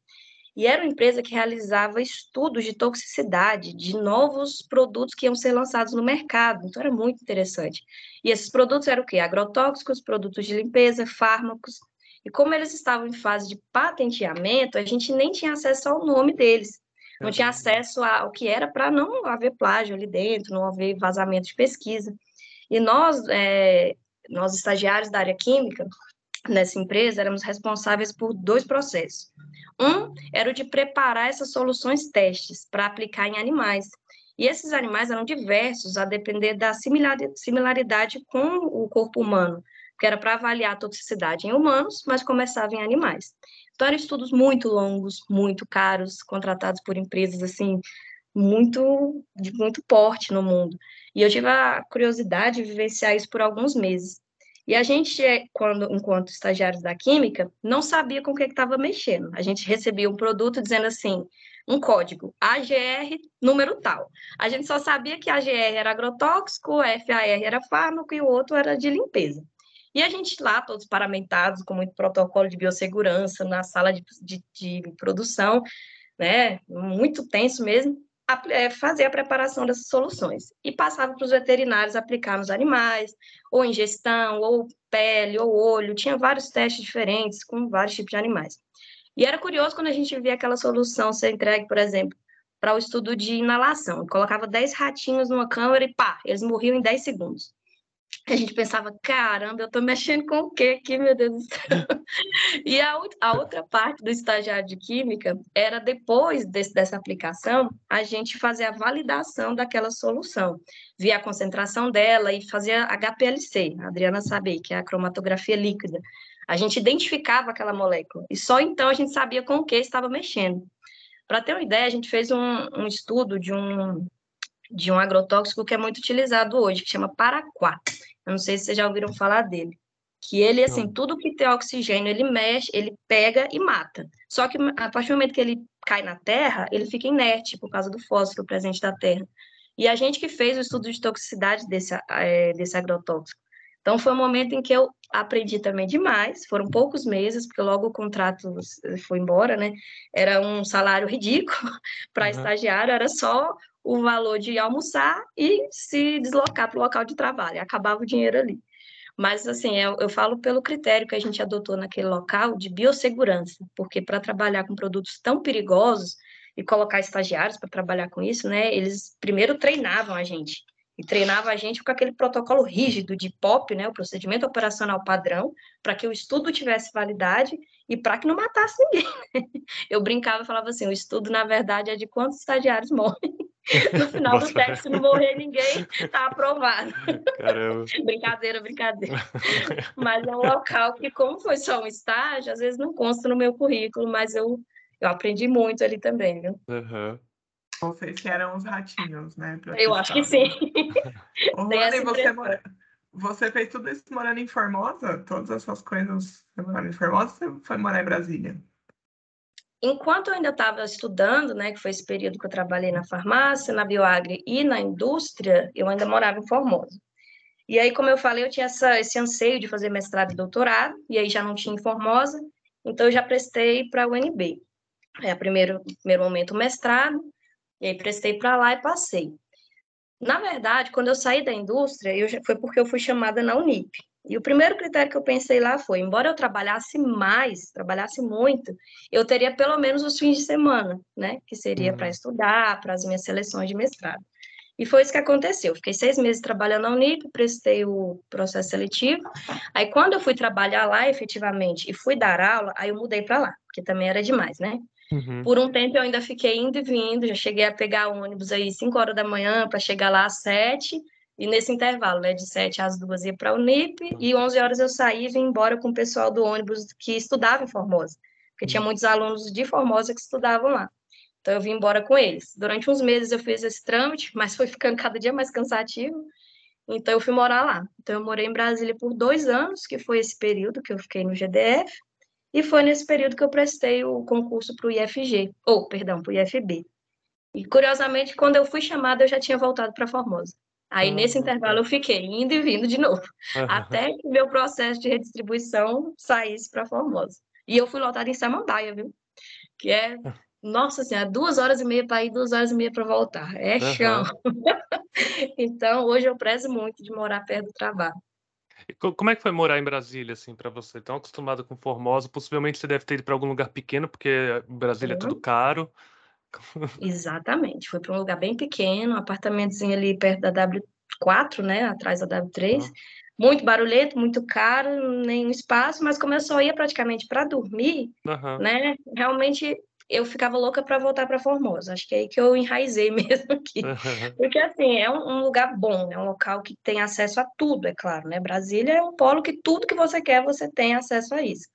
S4: E era uma empresa que realizava estudos de toxicidade de novos produtos que iam ser lançados no mercado. Então, era muito interessante. E esses produtos eram o quê? Agrotóxicos, produtos de limpeza, fármacos. E como eles estavam em fase de patenteamento, a gente nem tinha acesso ao nome deles. Não tinha acesso ao que era para não haver plágio ali dentro, não haver vazamento de pesquisa. E nós, é, nós estagiários da área química, nessa empresa, éramos responsáveis por dois processos. Um era o de preparar essas soluções testes para aplicar em animais. E esses animais eram diversos, a depender da similaridade com o corpo humano, que era para avaliar a toxicidade em humanos, mas começava em animais. Então, eram estudos muito longos, muito caros, contratados por empresas, assim, muito, de muito porte no mundo. E eu tive a curiosidade de vivenciar isso por alguns meses. E a gente, quando, enquanto estagiários da química, não sabia com o que estava mexendo. A gente recebia um produto dizendo assim, um código, AGR número tal. A gente só sabia que AGR era agrotóxico, FAR era fármaco e o outro era de limpeza. E a gente lá, todos paramentados, com muito protocolo de biossegurança, na sala de, de, de produção, né, muito tenso mesmo, é, fazer a preparação dessas soluções e passava para os veterinários aplicar nos animais, ou ingestão, ou pele, ou olho, tinha vários testes diferentes com vários tipos de animais. E era curioso quando a gente via aquela solução ser entregue, por exemplo, para o estudo de inalação. Colocava 10 ratinhos numa câmera e pá, eles morriam em 10 segundos a gente pensava, caramba, eu estou mexendo com o quê aqui, meu Deus do céu? e a, a, outra parte do estagiário de química era depois desse, dessa aplicação, a gente fazer a validação daquela solução, ver a concentração dela e fazer a HPLC, a Adriana sabe, que é a cromatografia líquida. A gente identificava aquela molécula e só então a gente sabia com o que estava mexendo. Para ter uma ideia, a gente fez um, um estudo de um, de um agrotóxico que é muito utilizado hoje, que chama paraquat. Eu não sei se vocês já ouviram falar dele. que ele, assim, tudo que tem oxigênio, ele mexe, ele pega e mata. Só que a partir do momento que ele cai na terra, ele fica inerte por causa do fósforo presente da terra. E a gente que fez o estudo de toxicidade desse, é, desse agrotóxico. Então, foi um momento em que eu aprendi também demais. Foram poucos meses, porque logo o contrato foi embora, né? Era um salário ridículo para uhum. estagiário, era só o valor de almoçar e se deslocar para o local de trabalho. Acabava o dinheiro ali. Mas, assim, eu, eu, falo pelo critério que a gente adotou naquele local de biossegurança, porque para trabalhar com produtos tão perigosos e colocar estagiários para trabalhar com isso, né, eles primeiro treinavam a gente. E treinavam a gente com aquele protocolo rígido de POP, né, o procedimento operacional padrão, para que o estudo tivesse validade e para que não matasse ninguém. Eu brincava e falava assim: o estudo, na verdade, é de quantos estagiários morrem. No final do teste, se não morrer ninguém, tá aprovado. Caramba. brincadeira, brincadeira. Mas é um local que, como foi só um estágio, às vezes não consta no meu currículo, mas eu, eu aprendi muito ali também, viu?
S3: Uhum. Vocês que eram os ratinhos, né?
S4: Eu acho que sim.
S3: Luana, você, mora... você fez tudo isso morando em Formosa? Todas essas coisas você morando em Formosa ou você foi morar em Brasília?
S4: Enquanto eu ainda estava estudando, né, que foi esse período que eu trabalhei na farmácia, na bioagri e na indústria, eu ainda morava em Formosa. E aí, como eu falei, eu tinha essa, esse anseio de fazer mestrado e doutorado, e aí já não tinha em Formosa, então eu já prestei para a UNB. É, primeiro, primeiro momento, mestrado, e aí prestei para lá e passei. Na verdade, quando eu saí da indústria, eu, foi porque eu fui chamada na Unip. E o primeiro critério que eu pensei lá foi, embora eu trabalhasse mais, trabalhasse muito, eu teria pelo menos os fins de semana, né? Que seria uhum. para estudar, para as minhas seleções de mestrado. E foi isso que aconteceu. Fiquei seis meses trabalhando na Unip, prestei o processo seletivo. Aí, quando eu fui trabalhar lá efetivamente e fui dar aula, aí eu mudei para lá, porque também era demais, né? Uhum. Por um tempo eu ainda fiquei indo e vindo, já cheguei a pegar ônibus aí 5 horas da manhã para chegar lá às 7 e nesse intervalo, né, de 7 às 2 ia para a Unip, e 11 horas eu saí e vim embora com o pessoal do ônibus que estudava em Formosa, porque tinha muitos alunos de Formosa que estudavam lá. Então eu vim embora com eles. Durante uns meses eu fiz esse trâmite, mas foi ficando cada dia mais cansativo, então eu fui morar lá. Então eu morei em Brasília por dois anos, que foi esse período que eu fiquei no GDF, e foi nesse período que eu prestei o concurso para o IFG, ou, perdão, para o IFB. E curiosamente, quando eu fui chamada, eu já tinha voltado para Formosa. Aí, nesse intervalo, eu fiquei indo e vindo de novo, até que meu processo de redistribuição saísse para Formosa. E eu fui lotada em Samambaia, viu? Que é, nossa senhora, duas horas e meia para ir, duas horas e meia para voltar. É chão. Uhum. então, hoje eu prezo muito de morar perto do trabalho.
S2: Como é que foi morar em Brasília, assim, para você? Tão acostumado com Formosa, possivelmente você deve ter ido para algum lugar pequeno, porque Brasília é tudo caro.
S4: Exatamente. Foi para um lugar bem pequeno, um apartamentozinho ali perto da W4, né? Atrás da W3. Uhum. Muito barulhento, muito caro, nenhum espaço, mas como eu só ia praticamente para dormir, uhum. né? Realmente eu ficava louca para voltar para Formosa. Acho que é aí que eu enraizei mesmo aqui. Uhum. Porque, assim, é um, um, lugar bom, é um local que tem acesso a tudo, é claro, né? Brasília é um polo que tudo que você quer, você tem acesso a isso.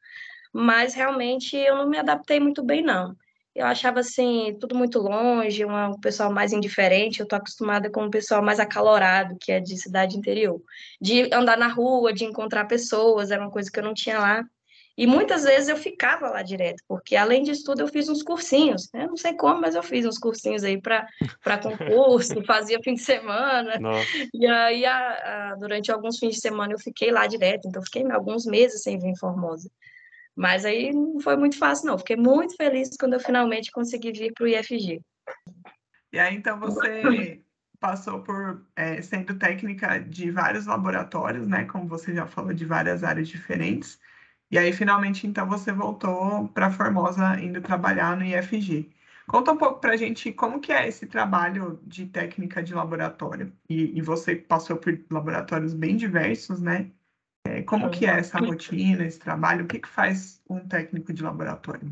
S4: Mas, realmente, eu não me adaptei muito bem, não eu achava assim, tudo muito longe, um pessoal mais indiferente, eu tô acostumada com um pessoal mais acalorado, que é de cidade interior. De andar na rua, de encontrar pessoas, era uma coisa que eu não tinha lá. E muitas vezes eu ficava lá direto, porque além disso tudo eu fiz uns cursinhos, né? Não sei como, mas eu fiz uns cursinhos aí para concurso, fazia fim de semana. Nossa. E aí, a, a, durante alguns fins de semana eu fiquei lá direto, então fiquei alguns meses sem vir em Formosa. Mas aí não foi muito fácil, não. Fiquei muito feliz quando eu finalmente consegui vir para o IFG.
S3: E aí, então, você passou por é, sendo técnica de vários laboratórios, né? Como você já falou, de várias áreas diferentes. E aí, finalmente, então, você voltou para Formosa, indo trabalhar no IFG. Conta um pouco para a gente como que é esse trabalho de técnica de laboratório. E, e você passou por laboratórios bem diversos, né? É, como que é essa rotina, esse trabalho? O que, que faz um técnico de laboratório?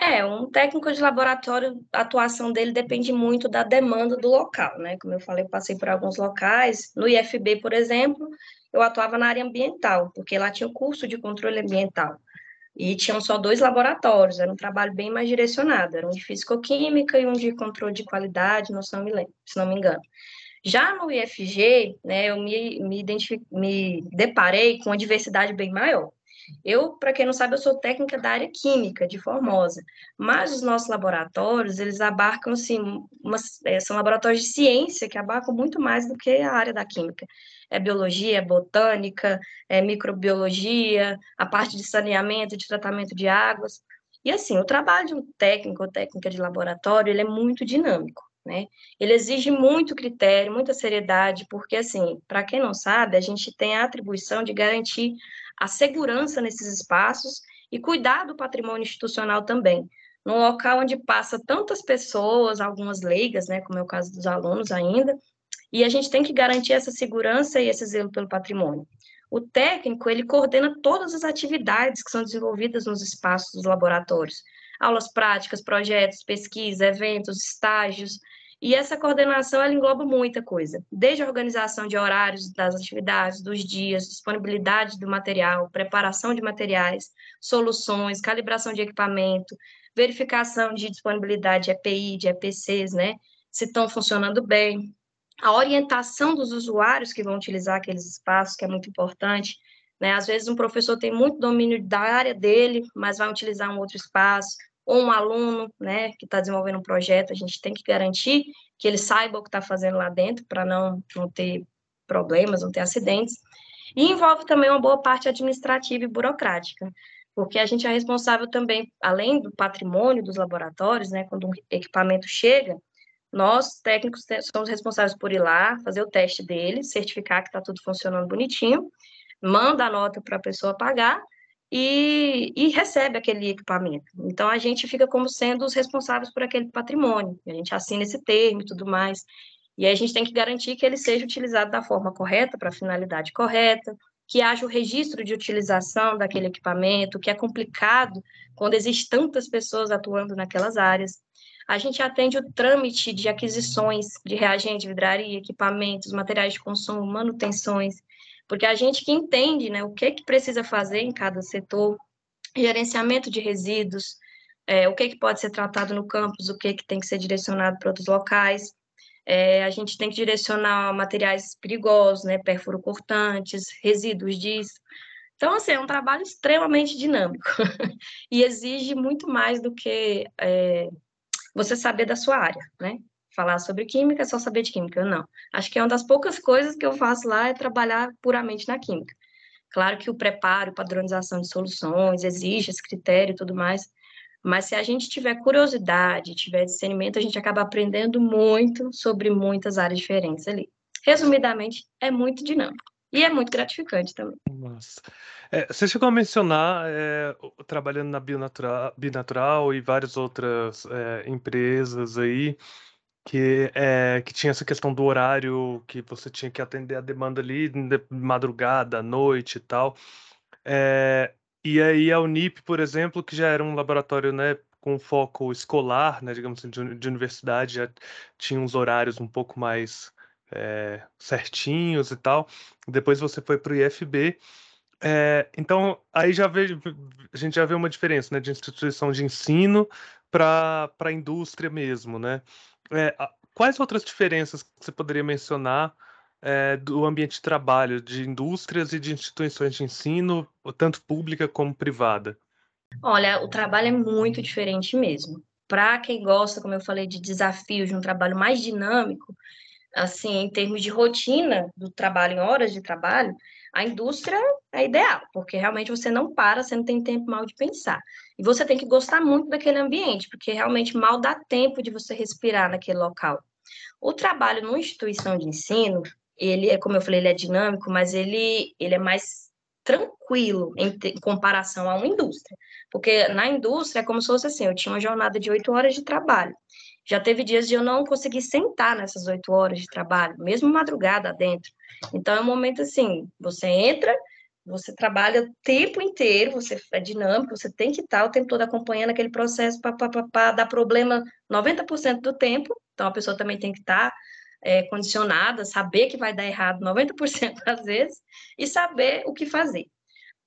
S4: É, um técnico de laboratório, a atuação dele depende muito da demanda do local, né? Como eu falei, eu passei por alguns locais. No IFB, por exemplo, eu atuava na área ambiental, porque lá tinha o curso de controle ambiental. E tinham só dois laboratórios, era um trabalho bem mais direcionado, era um de físico-química e um de controle de qualidade, não se não me lembro, se não me engano. Já no IFG, né, eu me, me, me deparei com uma diversidade bem maior. Eu, para quem não sabe, eu sou técnica da área química de Formosa, mas os nossos laboratórios, eles abarcam, assim, é, são laboratórios de ciência que abarcam muito mais do que a área da química. É biologia, é botânica, é microbiologia, a parte de saneamento, de tratamento de águas. E, assim, o trabalho de um técnico ou técnica de laboratório, ele é muito dinâmico. Né? Ele exige muito critério, muita seriedade, porque, assim, para quem não sabe, a gente tem a atribuição de garantir a segurança nesses espaços e cuidar do patrimônio institucional também. Num local onde passa tantas pessoas, algumas leigas, né, como é o caso dos alunos ainda, e a gente tem que garantir essa segurança e esse zelo pelo patrimônio. O técnico, ele coordena todas as atividades que são desenvolvidas nos espaços dos laboratórios, aulas práticas, projetos, pesquisa, eventos, estágios, e essa coordenação ela engloba muita coisa, desde a organização de horários das atividades, dos dias, disponibilidade do material, preparação de materiais, soluções, calibração de equipamento, verificação de disponibilidade de EPI, de EPCs, né? Se estão funcionando bem, a orientação dos usuários que vão utilizar aqueles espaços, que é muito importante. Né? Às vezes, um professor tem muito domínio da área dele, mas vai utilizar um outro espaço ou um aluno né, que está desenvolvendo um projeto, a gente tem que garantir que ele saiba o que está fazendo lá dentro para não, não ter problemas, não ter acidentes. E envolve também uma boa parte administrativa e burocrática, porque a gente é responsável também, além do patrimônio dos laboratórios, né, quando um equipamento chega, nós, técnicos, somos responsáveis por ir lá, fazer o teste dele, certificar que está tudo funcionando bonitinho, manda a nota para a pessoa pagar e, e, recebe aquele equipamento. Então, a gente fica como sendo os responsáveis por aquele patrimônio, a gente assina esse termo e tudo mais, e aí a gente tem que garantir que ele seja utilizado da forma correta, para a finalidade correta, que haja o registro de utilização daquele equipamento, que é complicado quando existe tantas pessoas atuando naquelas áreas. A gente atende o trâmite de aquisições de reagente, vidraria, equipamentos, materiais de consumo, manutenções, porque a gente que entende né, o que, que precisa fazer em cada setor, gerenciamento de resíduos, é, o que, que pode ser tratado no campus, o que, que tem que ser direcionado para outros locais. É, a gente tem que direcionar materiais perigosos, né, cortantes, resíduos disso. Então, assim, é um trabalho extremamente dinâmico e exige muito mais do que é, você saber da sua área, né? Falar sobre química, só saber de química. Não. Acho que é uma das poucas coisas que eu faço lá é trabalhar puramente na química. Claro que o preparo, padronização de soluções, exige esse critério e tudo mais, mas se a gente tiver curiosidade, tiver discernimento, a gente acaba aprendendo muito sobre muitas áreas diferentes ali. Resumidamente, é muito dinâmico. E é muito gratificante também.
S2: Nossa. É, você chegou a mencionar, é, trabalhando na Bionatural, Binatural e várias outras é, empresas aí, que, é, que tinha essa questão do horário, que você tinha que atender a demanda ali de madrugada, noite e tal. É, e aí a Unip, por exemplo, que já era um laboratório, né, com foco escolar, né, digamos assim, de, de universidade, já tinha uns horários um pouco mais é, certinhos e tal. Depois você foi para o IFB. É, então, aí já vê, a gente já vê uma diferença, né, de instituição de ensino para a indústria mesmo, né? É, quais outras diferenças você poderia mencionar é, do ambiente de trabalho de indústrias e de instituições de ensino, tanto pública como privada?
S4: Olha, o trabalho é muito diferente mesmo. Para quem gosta, como eu falei, de desafios, de um trabalho mais dinâmico, assim, em termos de rotina do trabalho, em horas de trabalho, a indústria é ideal, porque realmente você não para, você não tem tempo mal de pensar. E você tem que gostar muito daquele ambiente, porque realmente mal dá tempo de você respirar naquele local. O trabalho numa instituição de ensino, ele é, como eu falei, ele é dinâmico, mas ele, ele é mais tranquilo em, em comparação a uma indústria. Porque na indústria é como se fosse assim, eu tinha uma jornada de oito horas de trabalho. Já teve dias de eu não conseguir sentar nessas oito horas de trabalho, mesmo madrugada dentro. Então é um momento assim, você entra, você trabalha o tempo inteiro, você é dinâmico, você tem que estar o tempo todo acompanhando aquele processo para dar problema 90% do tempo. Então a pessoa também tem que estar é, condicionada, saber que vai dar errado 90% das vezes e saber o que fazer.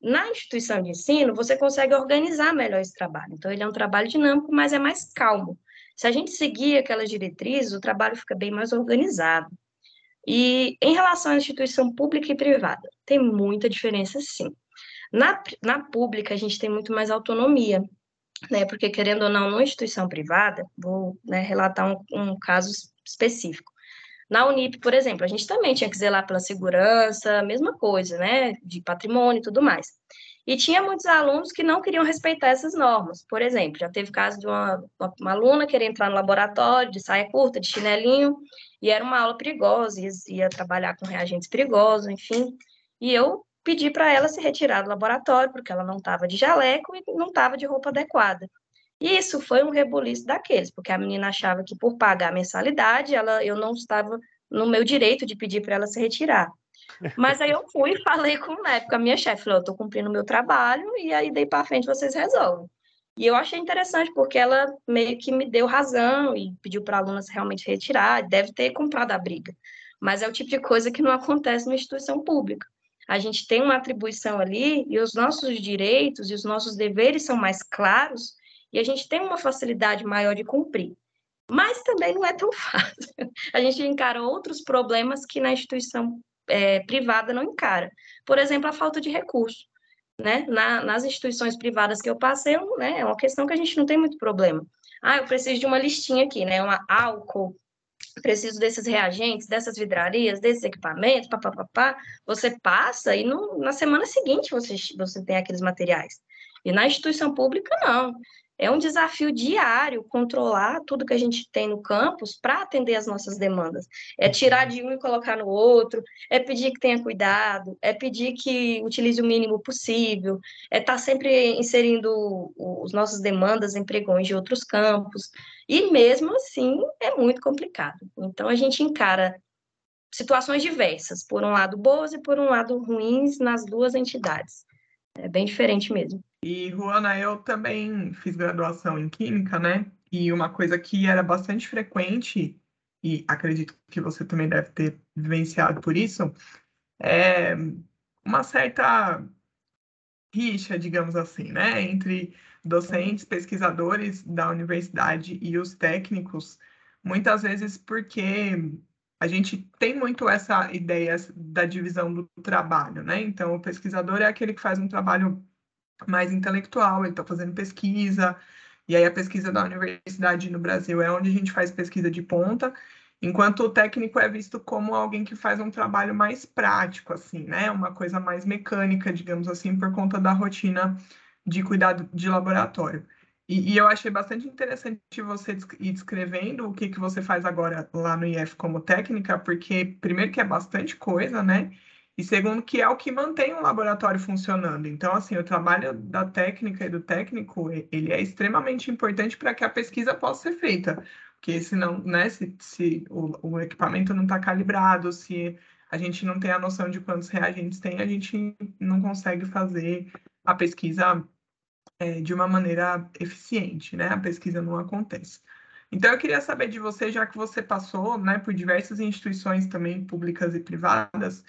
S4: Na instituição de ensino, você consegue organizar melhor esse trabalho. Então, ele é um trabalho dinâmico, mas é mais calmo. Se a gente seguir aquelas diretrizes, o trabalho fica bem mais organizado. E em relação à instituição pública e privada, tem muita diferença sim. Na, na pública, a gente tem muito mais autonomia, né? Porque, querendo ou não, numa instituição privada, vou né, relatar um, um caso específico. Na Unip, por exemplo, a gente também tinha que zelar pela segurança, mesma coisa, né? De patrimônio e tudo mais. E tinha muitos alunos que não queriam respeitar essas normas. Por exemplo, já teve caso de uma, uma, uma aluna querer entrar no laboratório de saia curta, de chinelinho, e era uma aula perigosa, ia, ia trabalhar com reagentes perigosos, enfim. E eu pedi para ela se retirar do laboratório, porque ela não estava de jaleco e não estava de roupa adequada. E isso foi um rebuliço daqueles, porque a menina achava que por pagar a mensalidade, ela, eu não estava no meu direito de pedir para ela se retirar. Mas aí eu fui e falei com, a minha chefe, falou, eu estou cumprindo o meu trabalho, e aí daí para frente vocês resolvem. E eu achei interessante, porque ela meio que me deu razão e pediu para a aluna se realmente retirar, deve ter comprado a briga. Mas é o tipo de coisa que não acontece numa instituição pública. A gente tem uma atribuição ali e os nossos direitos e os nossos deveres são mais claros e a gente tem uma facilidade maior de cumprir. Mas também não é tão fácil. A gente encara outros problemas que na instituição é, privada não encara. Por exemplo, a falta de recurso. Né? Na, nas instituições privadas que eu passei, né, é uma questão que a gente não tem muito problema. Ah, eu preciso de uma listinha aqui, né? Uma álcool, preciso desses reagentes, dessas vidrarias, desses equipamentos, papapá. Você passa e no, na semana seguinte você, você tem aqueles materiais. E na instituição pública, não. É um desafio diário controlar tudo que a gente tem no campus para atender as nossas demandas. É tirar de um e colocar no outro, é pedir que tenha cuidado, é pedir que utilize o mínimo possível, é estar tá sempre inserindo os nossas demandas em pregões de outros campos. E mesmo assim é muito complicado. Então a gente encara situações diversas, por um lado boas e por um lado ruins nas duas entidades. É bem diferente mesmo.
S3: E, Juana, eu também fiz graduação em Química, né? E uma coisa que era bastante frequente, e acredito que você também deve ter vivenciado por isso, é uma certa rixa, digamos assim, né? Entre docentes, pesquisadores da universidade e os técnicos, muitas vezes porque a gente tem muito essa ideia da divisão do trabalho, né? Então, o pesquisador é aquele que faz um trabalho mais intelectual, ele está fazendo pesquisa, e aí a pesquisa da universidade no Brasil é onde a gente faz pesquisa de ponta, enquanto o técnico é visto como alguém que faz um trabalho mais prático, assim, né? Uma coisa mais mecânica, digamos assim, por conta da rotina de cuidado de laboratório. E, e eu achei bastante interessante você ir descrevendo o que, que você faz agora lá no IF como técnica, porque, primeiro, que é bastante coisa, né? E segundo, que é o que mantém o laboratório funcionando. Então, assim, o trabalho da técnica e do técnico, ele é extremamente importante para que a pesquisa possa ser feita. Porque senão, né, se, se o, o equipamento não está calibrado, se a gente não tem a noção de quantos reagentes tem, a gente não consegue fazer a pesquisa é, de uma maneira eficiente, né? A pesquisa não acontece. Então, eu queria saber de você, já que você passou né, por diversas instituições também públicas e privadas,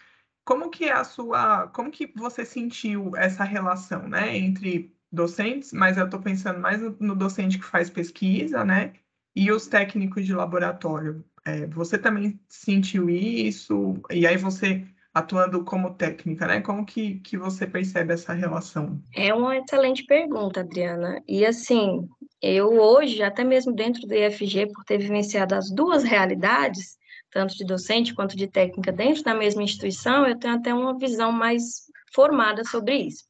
S3: como que é a sua, como que você sentiu essa relação, né, entre docentes, mas eu estou pensando mais no docente que faz pesquisa, né, e os técnicos de laboratório. É, você também sentiu isso? E aí você atuando como técnica, né? Como que, que você percebe essa relação?
S4: É uma excelente pergunta, Adriana. E assim, eu hoje, até mesmo dentro do IFG, por ter vivenciado as duas realidades, tanto de docente quanto de técnica dentro da mesma instituição, eu tenho até uma visão mais formada sobre isso.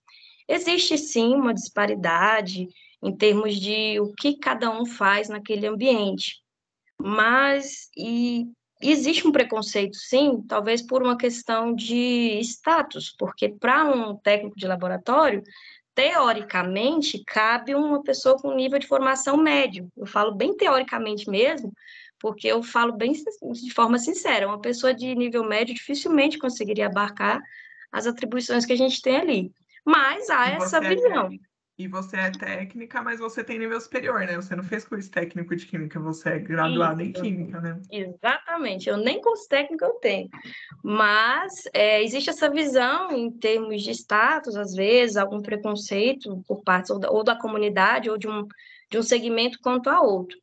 S4: Existe sim uma disparidade em termos de o que cada um faz naquele ambiente, mas e existe um preconceito, sim, talvez por uma questão de status, porque para um técnico de laboratório, teoricamente, cabe uma pessoa com nível de formação médio. Eu falo bem teoricamente mesmo, porque eu falo bem de forma sincera, uma pessoa de nível médio dificilmente conseguiria abarcar as atribuições que a gente tem ali. Mas há essa é visão.
S3: É, e você é técnica, mas você tem nível superior, né? Você não fez curso técnico de química, você é graduada em química, né?
S4: Exatamente. Eu nem curso técnico eu tenho. Mas é, existe essa visão em termos de status, às vezes, algum preconceito por parte ou da, ou da comunidade ou de um, de um segmento quanto a outro.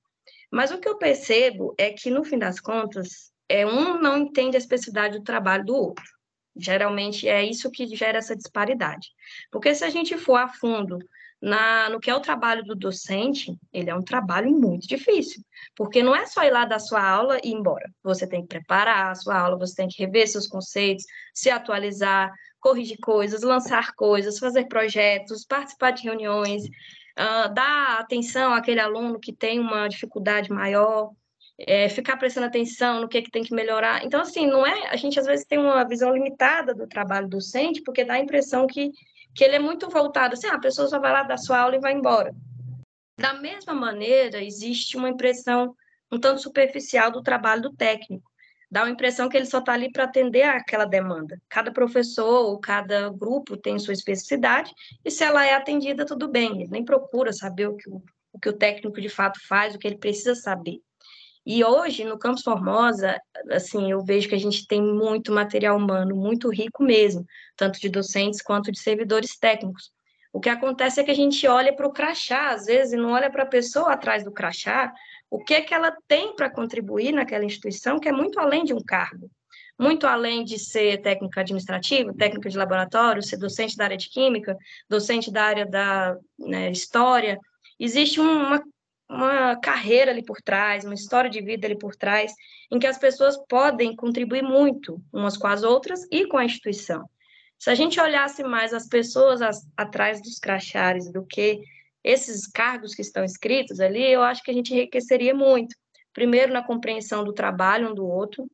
S4: Mas o que eu percebo é que, no fim das contas, é, um não entende a especificidade do trabalho do outro. Geralmente é isso que gera essa disparidade. Porque se a gente for a fundo na, no que é o trabalho do docente, ele é um trabalho muito difícil, porque não é só ir lá dar sua aula e ir embora. Você tem que preparar a sua aula, você tem que rever seus conceitos, se atualizar, corrigir coisas, lançar coisas, fazer projetos, participar de reuniões, uh, dar atenção àquele aluno que tem uma dificuldade maior, é, ficar prestando atenção no que, é que tem que melhorar. Então, assim, não é. A gente às vezes tem uma visão limitada do trabalho docente, porque dá a impressão que que ele é muito voltado assim, ah, a pessoa só vai lá dar sua aula e vai embora. Da mesma maneira, existe uma impressão um tanto superficial do trabalho do técnico. Dá a impressão que ele só está ali para atender aquela demanda. Cada professor ou cada grupo tem sua especificidade, e se ela é atendida, tudo bem. Ele nem procura saber o que o, o, que o técnico de fato faz, o que ele precisa saber. E hoje, no Campus Formosa, assim, eu vejo que a gente tem muito material humano, muito rico mesmo, tanto de docentes quanto de servidores técnicos. O que acontece é que a gente olha para o crachá, às vezes, e não olha para a pessoa atrás do crachá, o que é que ela tem para contribuir naquela instituição, que é muito além de um cargo. Muito além de ser técnica administrativa, técnica de laboratório, ser docente da área de química, docente da área da né, história, existe uma uma carreira ali por trás, uma história de vida ali por trás, em que as pessoas podem contribuir muito umas com as outras e com a instituição. Se a gente olhasse mais as pessoas as, atrás dos crachares do que esses cargos que estão escritos ali, eu acho que a gente enriqueceria muito. Primeiro, na compreensão do trabalho um do outro,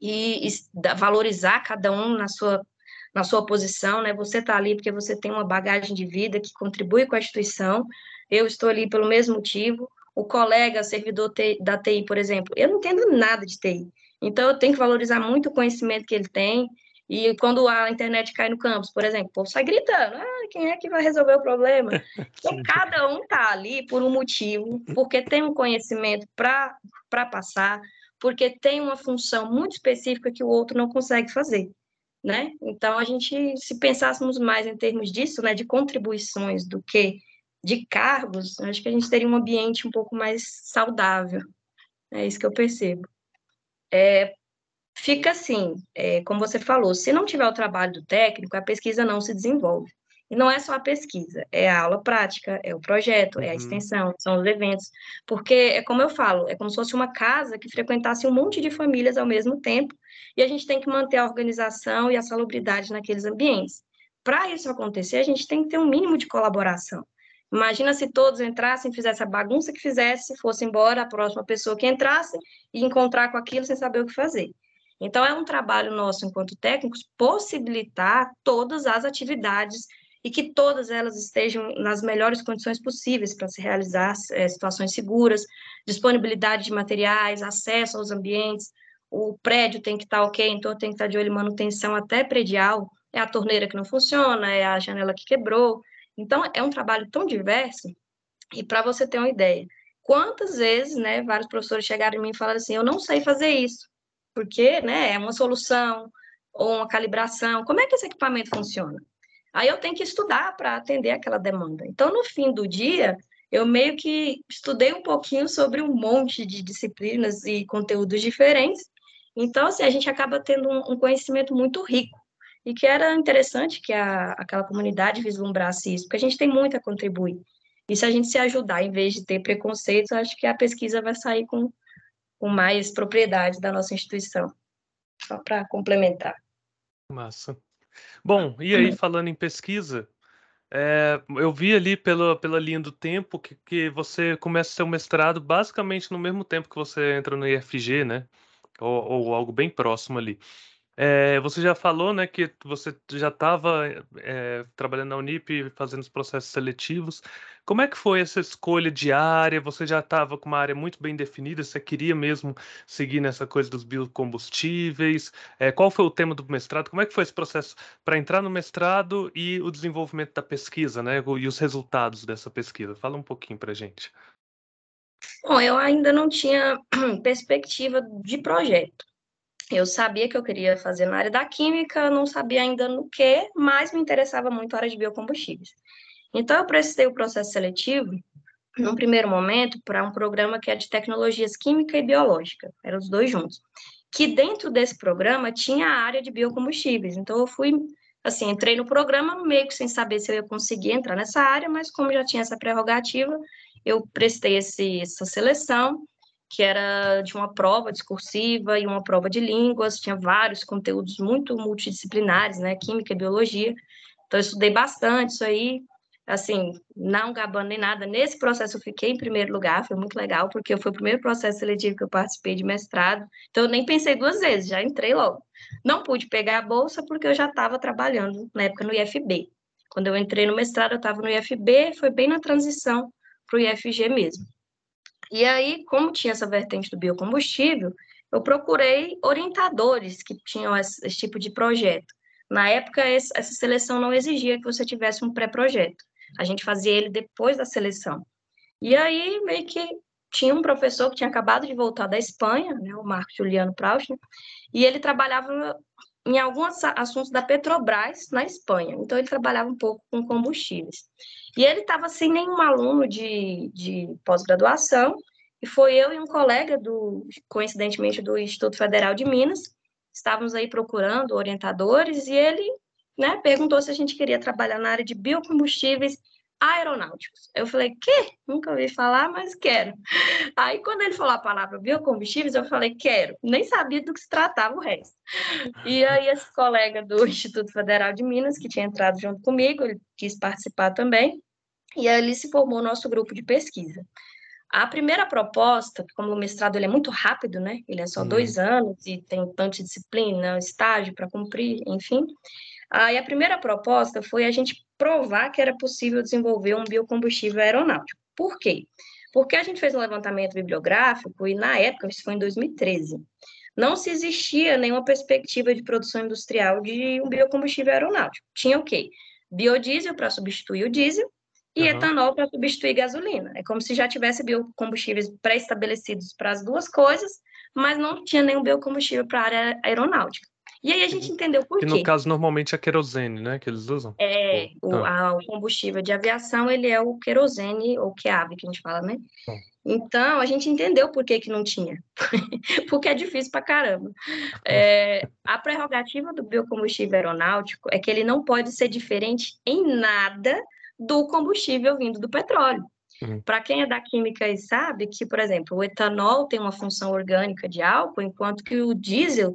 S4: e, e valorizar cada um na sua na sua posição, né? Você está ali porque você tem uma bagagem de vida que contribui com a instituição, eu estou ali pelo mesmo motivo. O colega, servidor da TI, por exemplo, eu não entendo nada de TI. Então, eu tenho que valorizar muito o conhecimento que ele tem. E quando a internet cai no campus, por exemplo, o povo sai gritando: ah, quem é que vai resolver o problema? Então, cada um está ali por um motivo, porque tem um conhecimento para passar, porque tem uma função muito específica que o outro não consegue fazer. Né? Então, a gente, se pensássemos mais em termos disso, né, de contribuições do que de cargos, acho que a gente teria um ambiente um pouco mais saudável. É isso que eu percebo. É, fica assim, é, como você falou, se não tiver o trabalho do técnico, a pesquisa não se desenvolve. E não é só a pesquisa, é a aula prática, é o projeto, é a uhum. extensão, são os eventos. Porque, é como eu falo, é como se fosse uma casa que frequentasse um monte de famílias ao mesmo tempo, e a gente tem que manter a organização e a salubridade naqueles ambientes. Para isso acontecer, a gente tem que ter um mínimo de colaboração. Imagina se todos entrassem, fizessem a bagunça que fizesse, fosse embora a próxima pessoa que entrasse e encontrar com aquilo sem saber o que fazer. Então, é um trabalho nosso, enquanto técnicos, possibilitar todas as atividades e que todas elas estejam nas melhores condições possíveis para se realizar é, situações seguras, disponibilidade de materiais, acesso aos ambientes, o prédio tem que estar ok, então tem que estar de olho em manutenção até predial, é a torneira que não funciona, é a janela que quebrou, então, é um trabalho tão diverso, e para você ter uma ideia, quantas vezes, né, vários professores chegaram em mim e falaram assim, eu não sei fazer isso, porque, né, é uma solução ou uma calibração, como é que esse equipamento funciona? Aí eu tenho que estudar para atender aquela demanda. Então, no fim do dia, eu meio que estudei um pouquinho sobre um monte de disciplinas e conteúdos diferentes. Então, assim, a gente acaba tendo um, conhecimento muito rico e que era interessante que a, aquela comunidade vislumbrasse isso, porque a gente tem muito a contribuir. E se a gente se ajudar, em vez de ter preconceitos, acho que a pesquisa vai sair com, com mais propriedade da nossa instituição. Só para complementar.
S2: Massa. Bom, e aí, falando em pesquisa, é, eu vi ali pela, pela linha do tempo que, que você começa seu mestrado basicamente no mesmo tempo que você entra no IFG, né? Ou, ou algo bem próximo ali. É, você já falou, né, que você já estava é, trabalhando na Unip, fazendo os processos seletivos. Como é que foi essa escolha de área? Você já estava com uma área muito bem definida? Você queria mesmo seguir nessa coisa dos biocombustíveis? É, qual foi o tema do mestrado? Como é que foi esse processo para entrar no mestrado e o desenvolvimento da pesquisa, né, e os resultados dessa pesquisa? Fala um pouquinho para gente.
S4: Bom, eu ainda não tinha perspectiva de projeto. Eu sabia que eu queria fazer na área da química, não sabia ainda no que, mas me interessava muito a área de biocombustíveis. Então, eu prestei o processo seletivo, num primeiro momento, para um programa que é de tecnologias química e biológica, eram os dois juntos. que dentro desse programa tinha a área de biocombustíveis. Então, eu fui, assim, entrei no programa meio que sem saber se eu ia conseguir entrar nessa área, mas como já tinha essa prerrogativa, eu prestei esse, essa seleção, que era de uma prova discursiva e uma prova de línguas, tinha vários conteúdos muito multidisciplinares, né, química e biologia. Então, eu estudei bastante isso aí, assim, não gabando nem nada. Nesse processo eu fiquei em primeiro lugar, foi muito legal, porque foi o primeiro processo seletivo que eu participei de mestrado. Então eu nem pensei duas vezes, já entrei logo. Não pude pegar a bolsa porque eu já estava trabalhando na época no IFB. Quando eu entrei no mestrado, eu estava no IFB, foi bem na transição para o IFG mesmo. E aí, como tinha essa vertente do biocombustível, eu procurei orientadores que tinham esse, esse tipo de projeto. Na época, essa seleção não exigia que você tivesse um pré-projeto. A gente fazia ele depois da seleção. E aí, meio que tinha um professor que tinha acabado de voltar da Espanha, né, o Marco Juliano Proust, e ele trabalhava em alguns assuntos da Petrobras na Espanha. Então, ele trabalhava um pouco com combustíveis. E ele estava sem nenhum aluno de, de pós-graduação, e foi eu e um colega, do, coincidentemente, do Instituto Federal de Minas, estávamos aí procurando orientadores, e ele né, perguntou se a gente queria trabalhar na área de biocombustíveis aeronáuticos. Eu falei, que? Nunca ouvi falar, mas quero. Aí, quando ele falou a palavra biocombustíveis, eu falei, quero. Nem sabia do que se tratava o resto. E aí, esse colega do Instituto Federal de Minas, que tinha entrado junto comigo, ele quis participar também, e ali se formou o nosso grupo de pesquisa. A primeira proposta, como o mestrado ele é muito rápido, né? Ele é só uhum. dois anos e tem tanta disciplina, estágio para cumprir, enfim. Aí a primeira proposta foi a gente provar que era possível desenvolver um biocombustível aeronáutico. Por quê? Porque a gente fez um levantamento bibliográfico e na época, isso foi em 2013, não se existia nenhuma perspectiva de produção industrial de um biocombustível aeronáutico. Tinha o quê? Biodiesel para substituir o diesel e uhum. etanol para substituir gasolina. É como se já tivesse biocombustíveis pré-estabelecidos para as duas coisas, mas não tinha nenhum biocombustível para a área aeronáutica. E aí a gente entendeu por quê.
S2: Que no caso normalmente é querosene, né, que eles usam?
S4: É, o, ah. a, o combustível de aviação, ele é o querosene, ou QAV, que a gente fala, né? Ah. Então, a gente entendeu por que, que não tinha. Porque é difícil pra caramba. É, a prerrogativa do biocombustível aeronáutico é que ele não pode ser diferente em nada do combustível vindo do petróleo. Uhum. Para quem é da química e sabe que, por exemplo, o etanol tem uma função orgânica de álcool, enquanto que o diesel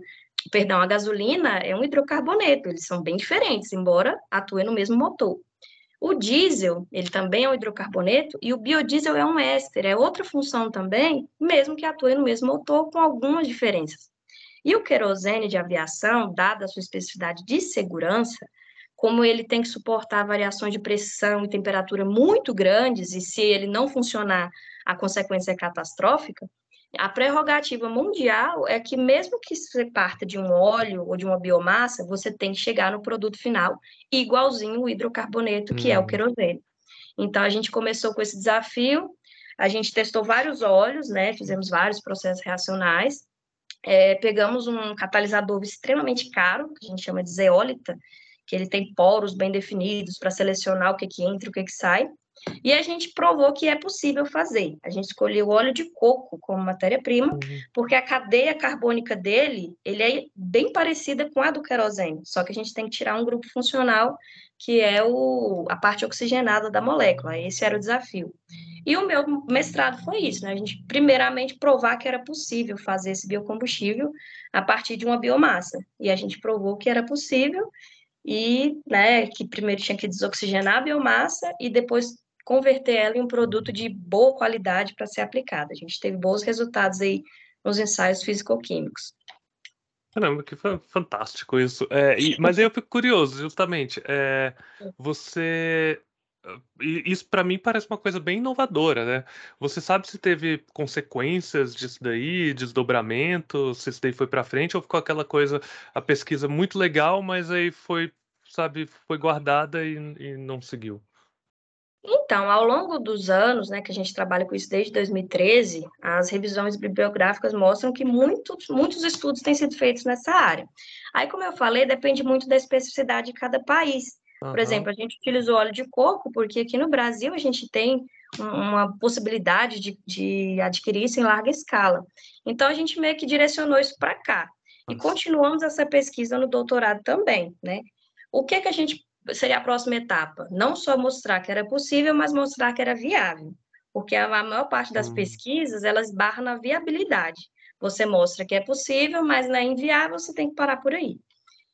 S4: perdão, a gasolina é um hidrocarboneto, eles são bem diferentes, embora atuem no mesmo motor. O diesel, ele também é um hidrocarboneto, e o biodiesel é um éster, é outra função também, mesmo que atue no mesmo motor, com algumas diferenças. E o querosene de aviação, dada a sua especificidade de segurança, como ele tem que suportar variações de pressão e temperatura muito grandes, e se ele não funcionar, a consequência é catastrófica, a prerrogativa mundial é que, mesmo que você parta de um óleo ou de uma biomassa, você tem que chegar no produto final igualzinho o hidrocarboneto, que é o hum. querosene. Então, a gente começou com esse desafio, a gente testou vários óleos, né? Fizemos vários processos reacionais, é, pegamos um catalisador extremamente caro, que a gente chama de zeólita, que ele tem poros bem definidos para selecionar o que, que entra e o que, que sai. E a gente provou que é possível fazer. A gente escolheu o óleo de coco como matéria-prima, uhum. porque a cadeia carbônica dele, ele é bem parecida com a do querosene, só que a gente tem que tirar um grupo funcional, que é o, a parte oxigenada da molécula. Esse era o desafio. E o meu mestrado foi isso, né? A gente, primeiramente, provar que era possível fazer esse biocombustível a partir de uma biomassa. E a gente provou que era possível e, né, que primeiro tinha que desoxigenar a biomassa e depois converter ela em um produto de boa qualidade para ser aplicado. A gente teve bons resultados aí nos ensaios físico-químicos.
S2: Caramba, que fantástico isso. É, e, mas aí eu fico curioso, justamente. É, você. Isso para mim parece uma coisa bem inovadora, né? Você sabe se teve consequências disso daí, desdobramento, se isso daí foi para frente ou ficou aquela coisa, a pesquisa muito legal, mas aí foi, sabe, foi guardada e, e não seguiu?
S4: Então, ao longo dos anos, né, que a gente trabalha com isso desde 2013, as revisões bibliográficas mostram que muitos, muitos estudos têm sido feitos nessa área. Aí, como eu falei, depende muito da especificidade de cada país. Uhum. Por exemplo, a gente utilizou óleo de coco porque aqui no Brasil a gente tem uma possibilidade de, de adquirir isso em larga escala. Então, a gente meio que direcionou isso para cá. E continuamos essa pesquisa no doutorado também, né? O que, que a gente seria a próxima etapa? Não só mostrar que era possível, mas mostrar que era viável. Porque a, maior parte das hum. pesquisas, elas barram na viabilidade. Você mostra que é possível, mas não é inviável, você tem que parar por aí.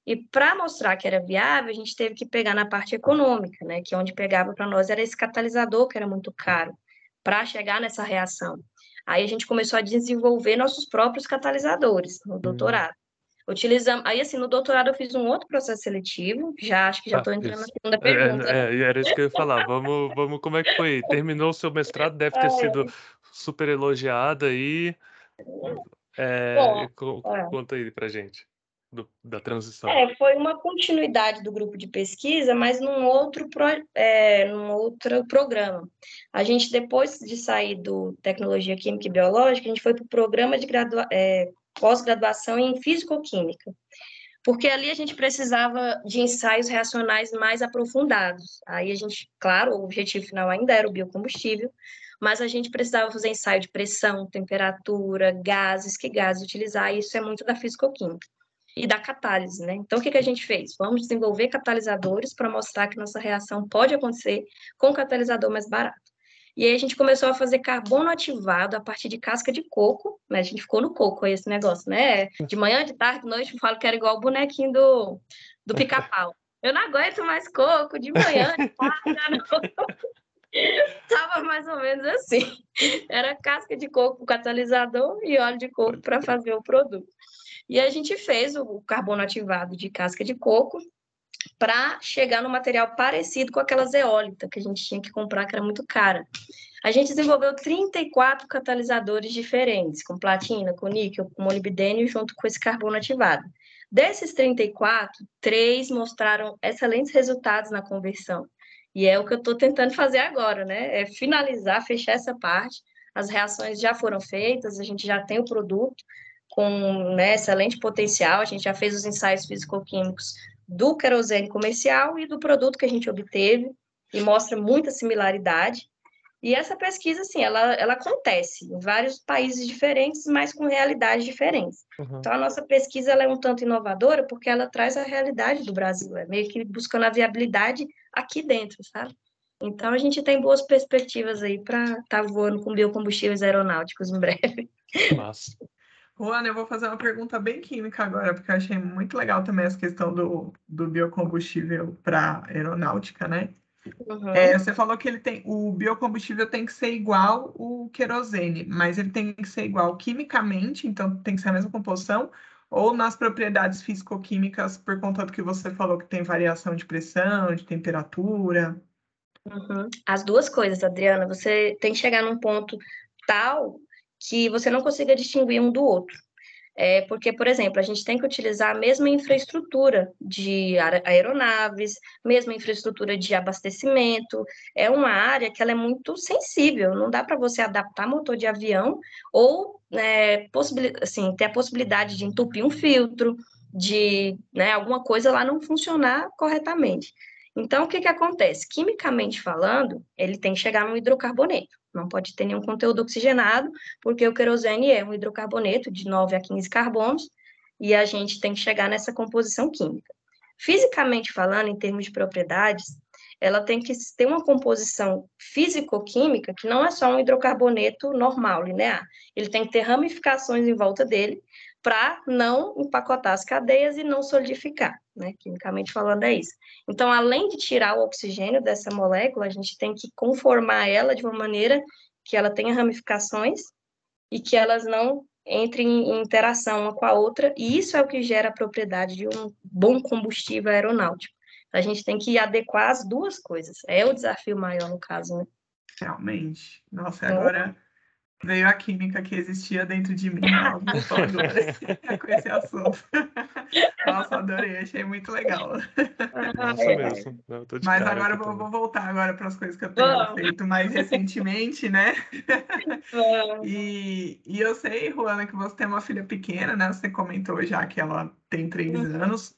S4: E para mostrar que era viável, a gente teve que pegar na parte econômica, né? Que onde pegava para nós era esse catalisador, que era muito caro, para chegar nessa reação. Aí a gente começou a desenvolver nossos próprios catalisadores no hum. doutorado. Utilizamos. Aí, assim, no doutorado eu fiz um outro processo seletivo, já acho que já estou ah, entrando isso. na segunda é, pergunta.
S2: É, é, era isso que eu ia falar. Vamos, vamos, como é que foi? Terminou o seu mestrado, deve ter é. sido super elogiada aí. É, Bom, é. conta aí pra gente do, da transição.
S4: É, foi uma continuidade do grupo de pesquisa, mas num outro, pro, é, num outro programa. A gente, depois de sair do Tecnologia Química e Biológica, a gente foi para o programa de gradua, é, pós-graduação em Físico-Química, porque ali a gente precisava de ensaios reacionais mais aprofundados. Aí a gente, claro, o objetivo final ainda era o biocombustível, mas a gente precisava fazer ensaio de pressão, temperatura, gases, que gases utilizar, e isso é muito da físico-química e da catálise, né? Então, o que, que a gente fez? Vamos desenvolver catalisadores para mostrar que nossa reação pode acontecer com um catalisador mais barato. E aí a gente começou a fazer carbono ativado a partir de casca de coco, né? A gente ficou no coco esse negócio, né? De manhã, de tarde, de noite, eu falo que era igual o bonequinho do, do pica-pau. Eu não aguento mais coco de manhã, de tarde, não. Tava mais ou menos assim. Era casca de coco, catalisador e óleo de coco para fazer o produto. E a gente fez o carbono ativado de casca de coco para chegar no material parecido com aquela zeólita que a gente tinha que comprar, que era muito cara. A gente desenvolveu 34 catalisadores diferentes, com platina, com níquel, com molibdênio, junto com esse carbono ativado. Desses 34, três mostraram excelentes resultados na conversão. E é o que eu estou tentando fazer agora, né? É finalizar, fechar essa parte. As reações já foram feitas, a gente já tem o produto, com né, excelente potencial. A gente já fez os ensaios físico-químicos do querosene comercial e do produto que a gente obteve, e mostra muita similaridade. E essa pesquisa, assim, ela, ela acontece em vários países diferentes, mas com realidades diferentes. Uhum. Então, a nossa pesquisa ela é um tanto inovadora porque ela traz a realidade do Brasil, é meio que buscando a viabilidade aqui dentro, sabe? Então, a gente tem boas perspectivas aí para estar tá voando com biocombustíveis aeronáuticos em breve.
S2: Nossa.
S3: Juana, eu vou fazer uma pergunta bem química agora, porque eu achei muito legal também essa questão do, do biocombustível para aeronáutica, né? Uhum. É, você falou que ele tem, o biocombustível tem que ser igual o querosene, mas ele tem que ser igual quimicamente, então tem que ser a mesma composição, ou nas propriedades físico-químicas, por conta do que você falou, que tem variação de pressão, de temperatura.
S4: Uhum. As duas coisas, Adriana. Você tem que chegar num ponto tal que você não consiga distinguir um do outro. É porque, por exemplo, a gente tem que utilizar a mesma infraestrutura de aeronaves, mesma infraestrutura de abastecimento. É uma área que ela é muito sensível, não dá para você adaptar motor de avião ou é, assim, ter a possibilidade de entupir um filtro, de né, alguma coisa lá não funcionar corretamente. Então, o que, que acontece? Quimicamente falando, ele tem que chegar no hidrocarboneto. Não pode ter nenhum conteúdo oxigenado, porque o querosene é um hidrocarboneto de 9 a 15 carbonos, e a gente tem que chegar nessa composição química. Fisicamente falando, em termos de propriedades, ela tem que ter uma composição físico-química que não é só um hidrocarboneto normal, linear. Ele tem que ter ramificações em volta dele para não empacotar as cadeias e não solidificar, né? Quimicamente falando, é isso. Então, além de tirar o oxigênio dessa molécula, a gente tem que conformar ela de uma maneira que ela tenha ramificações e que elas não entrem em interação uma com a outra, e isso é o que gera a propriedade de um bom combustível aeronáutico. A gente tem que adequar as duas coisas. É o desafio maior no caso, né?
S3: Realmente. Nossa, então, agora veio a química que existia dentro de mim. Nossa, com esse assunto. Nossa, adorei, achei muito legal.
S2: Nossa, mesmo.
S3: Mas agora eu vou, vou, voltar agora para as coisas que eu tenho feito mais recentemente, né? e, e eu sei, Juana, que você tem uma filha pequena, né? Você comentou já que ela tem três uhum. anos.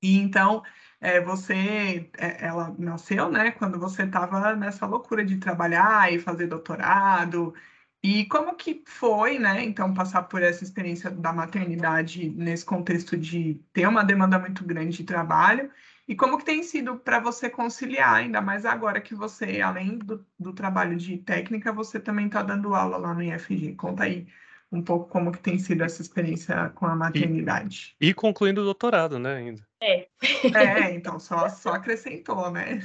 S3: E então é, você, é, ela nasceu, né, quando você estava nessa loucura de trabalhar e fazer doutorado. E como que foi, né, então, passar por essa experiência da maternidade nesse contexto de ter uma demanda muito grande de trabalho? E como que tem sido para você conciliar, ainda mais agora que você, além do, do trabalho de técnica, você também está dando aula lá no IFG? Conta aí um pouco como que tem sido essa experiência com a maternidade.
S2: E, e concluindo o doutorado, né, ainda.
S4: É.
S3: É, então só, só acrescentou, né?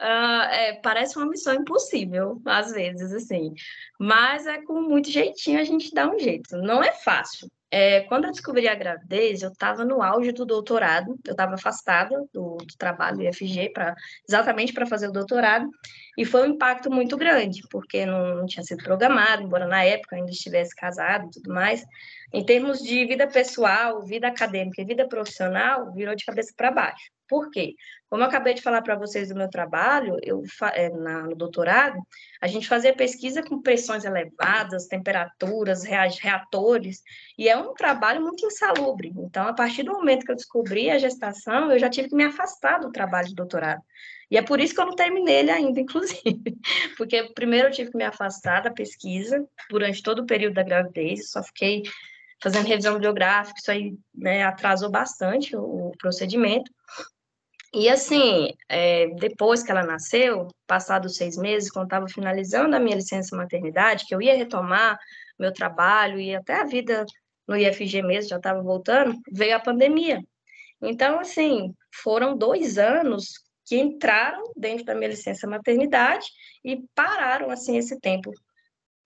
S4: Uh, é, parece uma missão impossível, às vezes, assim. Mas é com muito jeitinho a gente dá um jeito. Não é fácil. É, quando eu descobri a gravidez, eu estava no auge do doutorado, eu estava afastada do, do, trabalho IFG pra, exatamente para fazer o doutorado, e foi um impacto muito grande, porque não, não, tinha sido programado, embora na época ainda estivesse casado e tudo mais. Em termos de vida pessoal, vida acadêmica e vida profissional, virou de cabeça para baixo. Por quê? Como eu acabei de falar para vocês do meu trabalho, eu é, na, no doutorado, a gente fazia pesquisa com pressões elevadas, temperaturas, reatores, e é um trabalho muito insalubre. Então, a partir do momento que eu descobri a gestação, eu já tive que me afastar do trabalho de doutorado. E é por isso que eu não terminei ele ainda, inclusive. Porque primeiro eu tive que me afastar da pesquisa durante todo o período da gravidez, só fiquei fazendo revisão bibliográfica, isso aí né, atrasou bastante o, o procedimento. E assim, é, depois que ela nasceu, passados seis meses, quando estava finalizando a minha licença maternidade, que eu ia retomar meu trabalho e até a vida no IFG mesmo, já estava voltando, veio a pandemia. Então, assim, foram dois anos que entraram dentro da minha licença maternidade e pararam, assim, esse tempo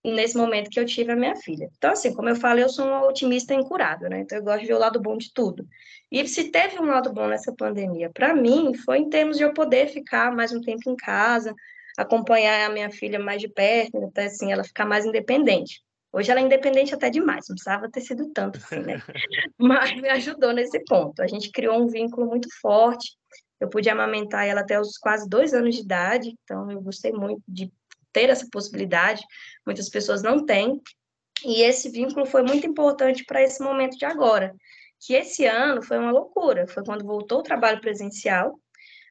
S4: nesse momento que eu tive a minha filha. Então, assim, como eu falei, eu sou uma otimista incurável, né? Então, eu gosto de ver o lado bom de tudo. E se teve um lado bom nessa pandemia, para mim, foi em termos de eu poder ficar mais um tempo em casa, acompanhar a minha filha mais de perto, até assim, ela ficar mais independente. Hoje ela é independente até demais, não precisava ter sido tanto assim, né? Mas me ajudou nesse ponto. A gente criou um vínculo muito forte. Eu pude amamentar ela até os quase dois anos de idade, então eu gostei muito de ter essa possibilidade, muitas pessoas não têm, e esse vínculo foi muito importante para esse momento de agora, que esse ano foi uma loucura, foi quando voltou o trabalho presencial,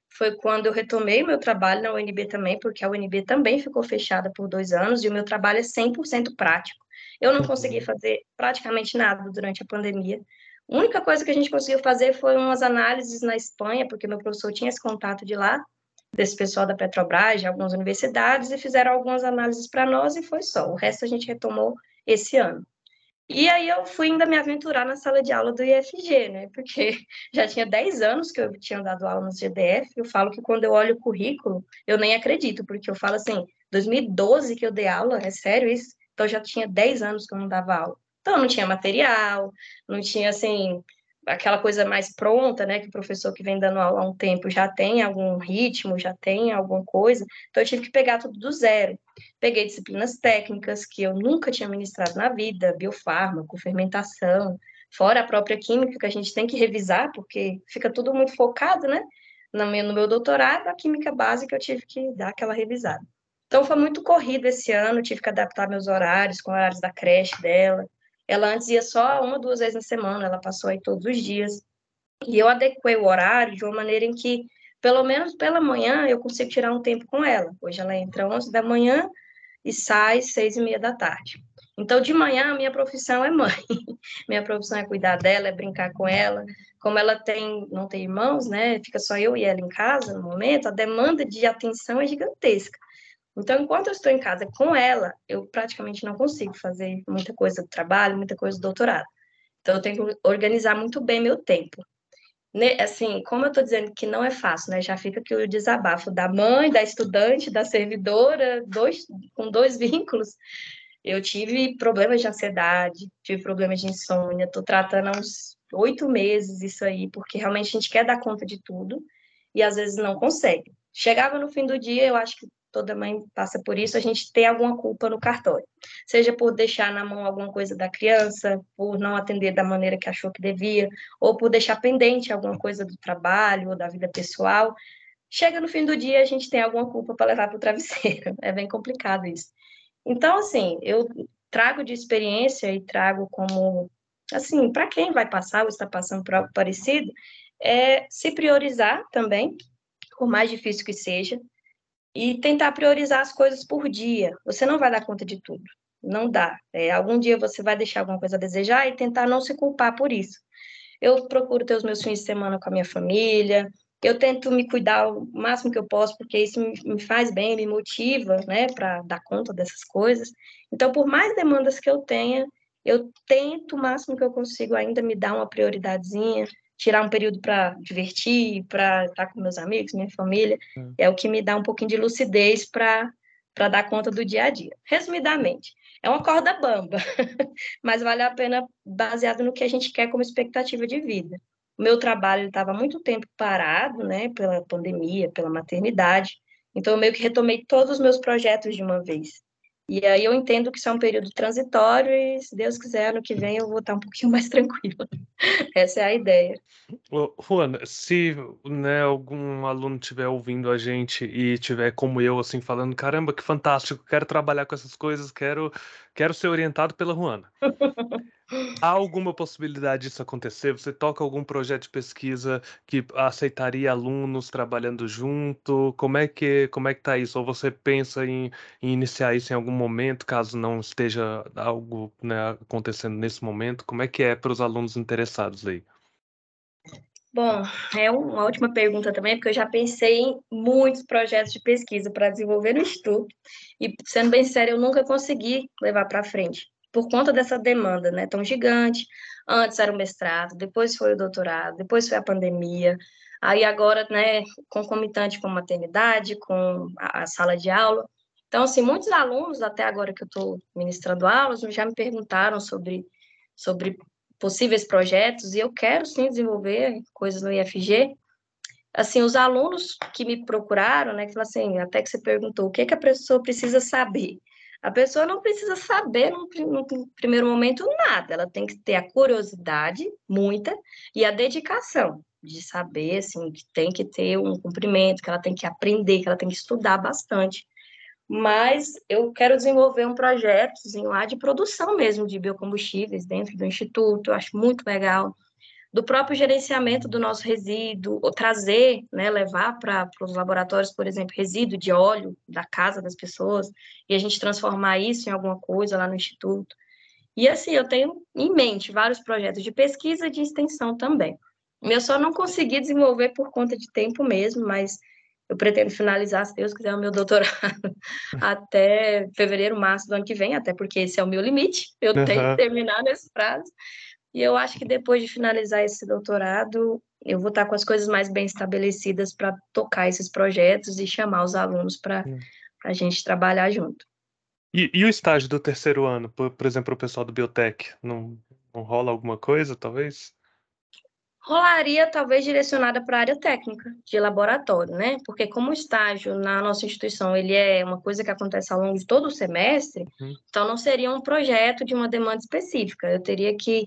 S4: foi quando eu retomei meu trabalho na UNB também, porque a UNB também ficou fechada por dois anos, e o meu trabalho é 100% prático. Eu não consegui uhum. fazer praticamente nada durante a pandemia. A única coisa que a gente conseguiu fazer foi umas análises na Espanha, porque meu professor tinha esse contato de lá, desse pessoal da Petrobras, de algumas universidades, e fizeram algumas análises para nós e foi só. O resto a gente retomou esse ano. E aí eu fui ainda me aventurar na sala de aula do IFG, né? Porque já tinha 10 anos que eu tinha dado aula no GDF. Eu falo que quando eu olho o currículo, eu nem acredito, porque eu falo assim, 2012 que eu dei aula, é sério isso? Então já tinha 10 anos que eu não dava aula. Então não tinha material, não tinha assim, aquela coisa mais pronta, né, que o professor que vem dando aula há um tempo já tem algum ritmo, já tem alguma coisa, então eu tive que pegar tudo do zero. Peguei disciplinas técnicas que eu nunca tinha ministrado na vida, biofármaco, fermentação, fora a própria química que a gente tem que revisar, porque fica tudo muito focado, né? No meu, no meu doutorado, a química básica eu tive que dar aquela revisada. Então foi muito corrido esse ano, tive que adaptar meus horários com horários da creche dela, ela antes ia só uma, duas vezes na semana, ela passou aí todos os dias. E eu adequei o horário de uma maneira em que, pelo menos pela manhã, eu consigo tirar um tempo com ela. Hoje ela entra 11 da manhã e sai seis e meia da tarde. Então, de manhã, a minha profissão é mãe. minha profissão é cuidar dela, é brincar com ela. Como ela tem, não tem irmãos, né? Fica só eu e ela em casa no momento, a demanda de atenção é gigantesca. Então, enquanto eu estou em casa com ela, eu praticamente não consigo fazer muita coisa do trabalho, muita coisa do doutorado. Então, eu tenho que organizar muito bem meu tempo. Assim, como eu estou dizendo que não é fácil, né? Já fica aqui o desabafo da mãe, da estudante, da servidora, dois, com dois vínculos. Eu tive problemas de ansiedade, tive problemas de insônia, estou tratando há uns oito meses isso aí, porque realmente a gente quer dar conta de tudo e às vezes não consegue. Chegava no fim do dia, eu acho que toda mãe passa por isso, a gente tem alguma culpa no cartório. Seja por deixar na mão alguma coisa da criança, por não atender da maneira que achou que devia, ou por deixar pendente alguma coisa do trabalho ou da vida pessoal. Chega no fim do dia, a gente tem alguma culpa para levar para o travesseiro. É bem complicado isso. Então, assim, eu trago de experiência e trago como, assim, para quem vai passar ou está passando por algo parecido, é se priorizar também, por mais difícil que seja, e tentar priorizar as coisas por dia. Você não vai dar conta de tudo, não dá. É, algum dia você vai deixar alguma coisa a desejar e tentar não se culpar por isso. Eu procuro ter os meus fins de semana com a minha família, eu tento me cuidar o máximo que eu posso, porque isso me, faz bem, me motiva, né, para dar conta dessas coisas. Então, por mais demandas que eu tenha, eu tento o máximo que eu consigo ainda me dar uma prioridadezinha, tirar um período para divertir, para estar com meus amigos, minha família, hum. é o que me dá um pouquinho de lucidez para para dar conta do dia a dia. Resumidamente, é uma corda bamba, mas vale a pena baseado no que a gente quer como expectativa de vida. O meu trabalho estava muito tempo parado, né, pela pandemia, pela maternidade, então eu meio que retomei todos os meus projetos de uma vez. E aí eu entendo que isso é um período transitório e, se Deus quiser, ano que vem eu vou estar um pouquinho mais tranquila. Essa é a ideia.
S2: Juan, se né, algum aluno estiver ouvindo a gente e estiver como eu, assim, falando, caramba, que fantástico, quero trabalhar com essas coisas, quero, quero ser orientado pela Juana. Há alguma possibilidade disso acontecer? Você toca algum projeto de pesquisa que aceitaria alunos trabalhando junto? Como é que como é que tá isso? Ou você pensa em, em iniciar isso em algum momento, caso não esteja algo né, acontecendo nesse momento? Como é que é para os alunos interessados aí?
S4: Bom, é uma última pergunta também, porque eu já pensei em muitos projetos de pesquisa para desenvolver no Instituto, e sendo bem sério, eu nunca consegui levar para frente por conta dessa demanda né, tão gigante. Antes era o mestrado, depois foi o doutorado, depois foi a pandemia, aí agora, né, concomitante com maternidade, com a, a sala de aula. Então, assim, muitos alunos, até agora que eu estou ministrando aulas, já me perguntaram sobre, sobre possíveis projetos, e eu quero sim desenvolver coisas no IFG. Assim, os alunos que me procuraram, né, que falaram assim, até que você perguntou, o que, que a pessoa precisa saber? A pessoa não precisa saber no, primeiro momento nada, ela tem que ter a curiosidade, muita, e a dedicação de saber, assim, que tem que ter um cumprimento, que ela tem que aprender, que ela tem que estudar bastante. Mas eu quero desenvolver um projetozinho lá de produção mesmo de biocombustíveis dentro do instituto, eu acho muito legal do próprio gerenciamento do nosso resíduo, ou trazer, né, levar para os laboratórios, por exemplo, resíduo de óleo da casa das pessoas, e a gente transformar isso em alguma coisa lá no Instituto. E assim, eu tenho em mente vários projetos de pesquisa e de extensão também. Eu só não consegui desenvolver por conta de tempo mesmo, mas eu pretendo finalizar, se Deus quiser, o meu doutorado até fevereiro, março do ano que vem, até porque esse é o meu limite, eu uhum. tenho que terminar nesse prazo. E eu acho que depois de finalizar esse doutorado, eu vou estar com as coisas mais bem estabelecidas para tocar esses projetos e chamar os alunos para a gente trabalhar junto.
S2: E, e, o estágio do terceiro ano, por, por exemplo, o pessoal do Biotech, não, não rola alguma coisa, talvez?
S4: Rolaria, talvez, direcionada para a área técnica de laboratório, né? Porque como o estágio na nossa instituição, ele é uma coisa que acontece ao longo de todo o semestre, uhum. então não seria um projeto de uma demanda específica. Eu teria que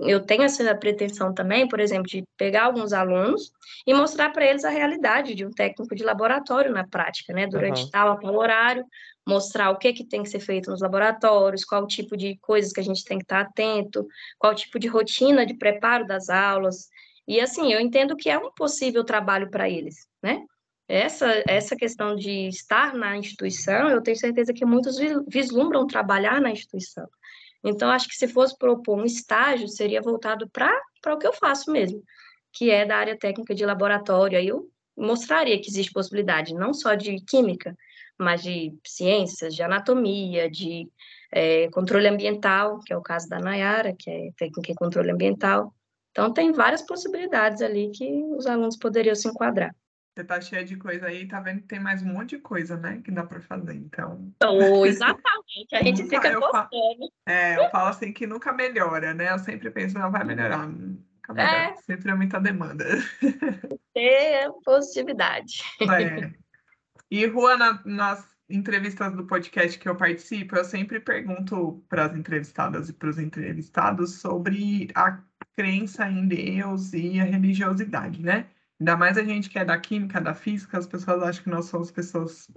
S4: eu tenho essa pretensão também, por exemplo, de pegar alguns alunos e mostrar para eles a realidade de um técnico de laboratório na prática, né? Durante uhum. tal, tal horário, mostrar o que, que tem que ser feito nos laboratórios, qual tipo de coisas que a gente tem que estar atento, qual tipo de rotina de preparo das aulas. E assim, eu entendo que é um possível trabalho para eles, né? Essa, essa questão de estar na instituição, eu tenho certeza que muitos vislumbram trabalhar na instituição. Então, acho que se fosse propor um estágio, seria voltado para o que eu faço mesmo, que é da área técnica de laboratório. Aí eu mostraria que existe possibilidade não só de química, mas de ciências, de anatomia, de é, controle ambiental, que é o caso da Nayara, que é técnica em controle ambiental. Então, tem várias possibilidades ali que os alunos poderiam se enquadrar.
S3: Você tá cheia de coisa aí, tá vendo que tem mais um monte de coisa, né? Que dá para fazer, então.
S4: Oh, exatamente, a gente fica
S3: falo, É, eu falo assim que nunca melhora, né? Eu sempre penso, não vai melhorar. Nunca melhora. É. Sempre é muita demanda.
S4: Ter positividade.
S3: É. E, Rua, na, nas entrevistas do podcast que eu participo, eu sempre pergunto para as entrevistadas e para os entrevistados sobre a crença em Deus e a religiosidade, né? Ainda mais a gente que é da química, da física, as pessoas acham que nós somos pessoas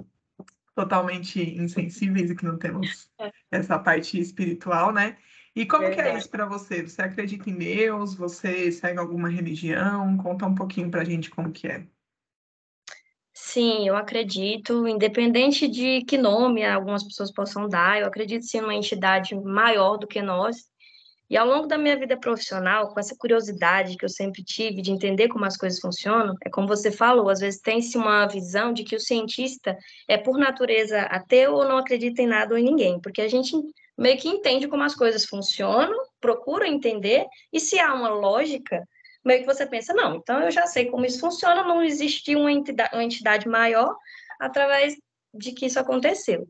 S3: totalmente insensíveis e que não temos é. essa parte espiritual, né? E como Verdade. que é isso para você? Você acredita em Deus? Você segue alguma religião? Conta um pouquinho para a gente como que é.
S4: Sim, eu acredito, independente de que nome algumas pessoas possam dar, eu acredito sim numa entidade maior do que nós. E ao longo da minha vida profissional, com essa curiosidade que eu sempre tive de entender como as coisas funcionam, é como você falou, às vezes tem-se uma visão de que o cientista é por natureza ateu ou não acredita em nada ou em ninguém, porque a gente meio que entende como as coisas funcionam, procura entender, e se há uma lógica, meio que você pensa, não, então eu já sei como isso funciona, não existe uma entidade, uma entidade maior através de que isso aconteceu.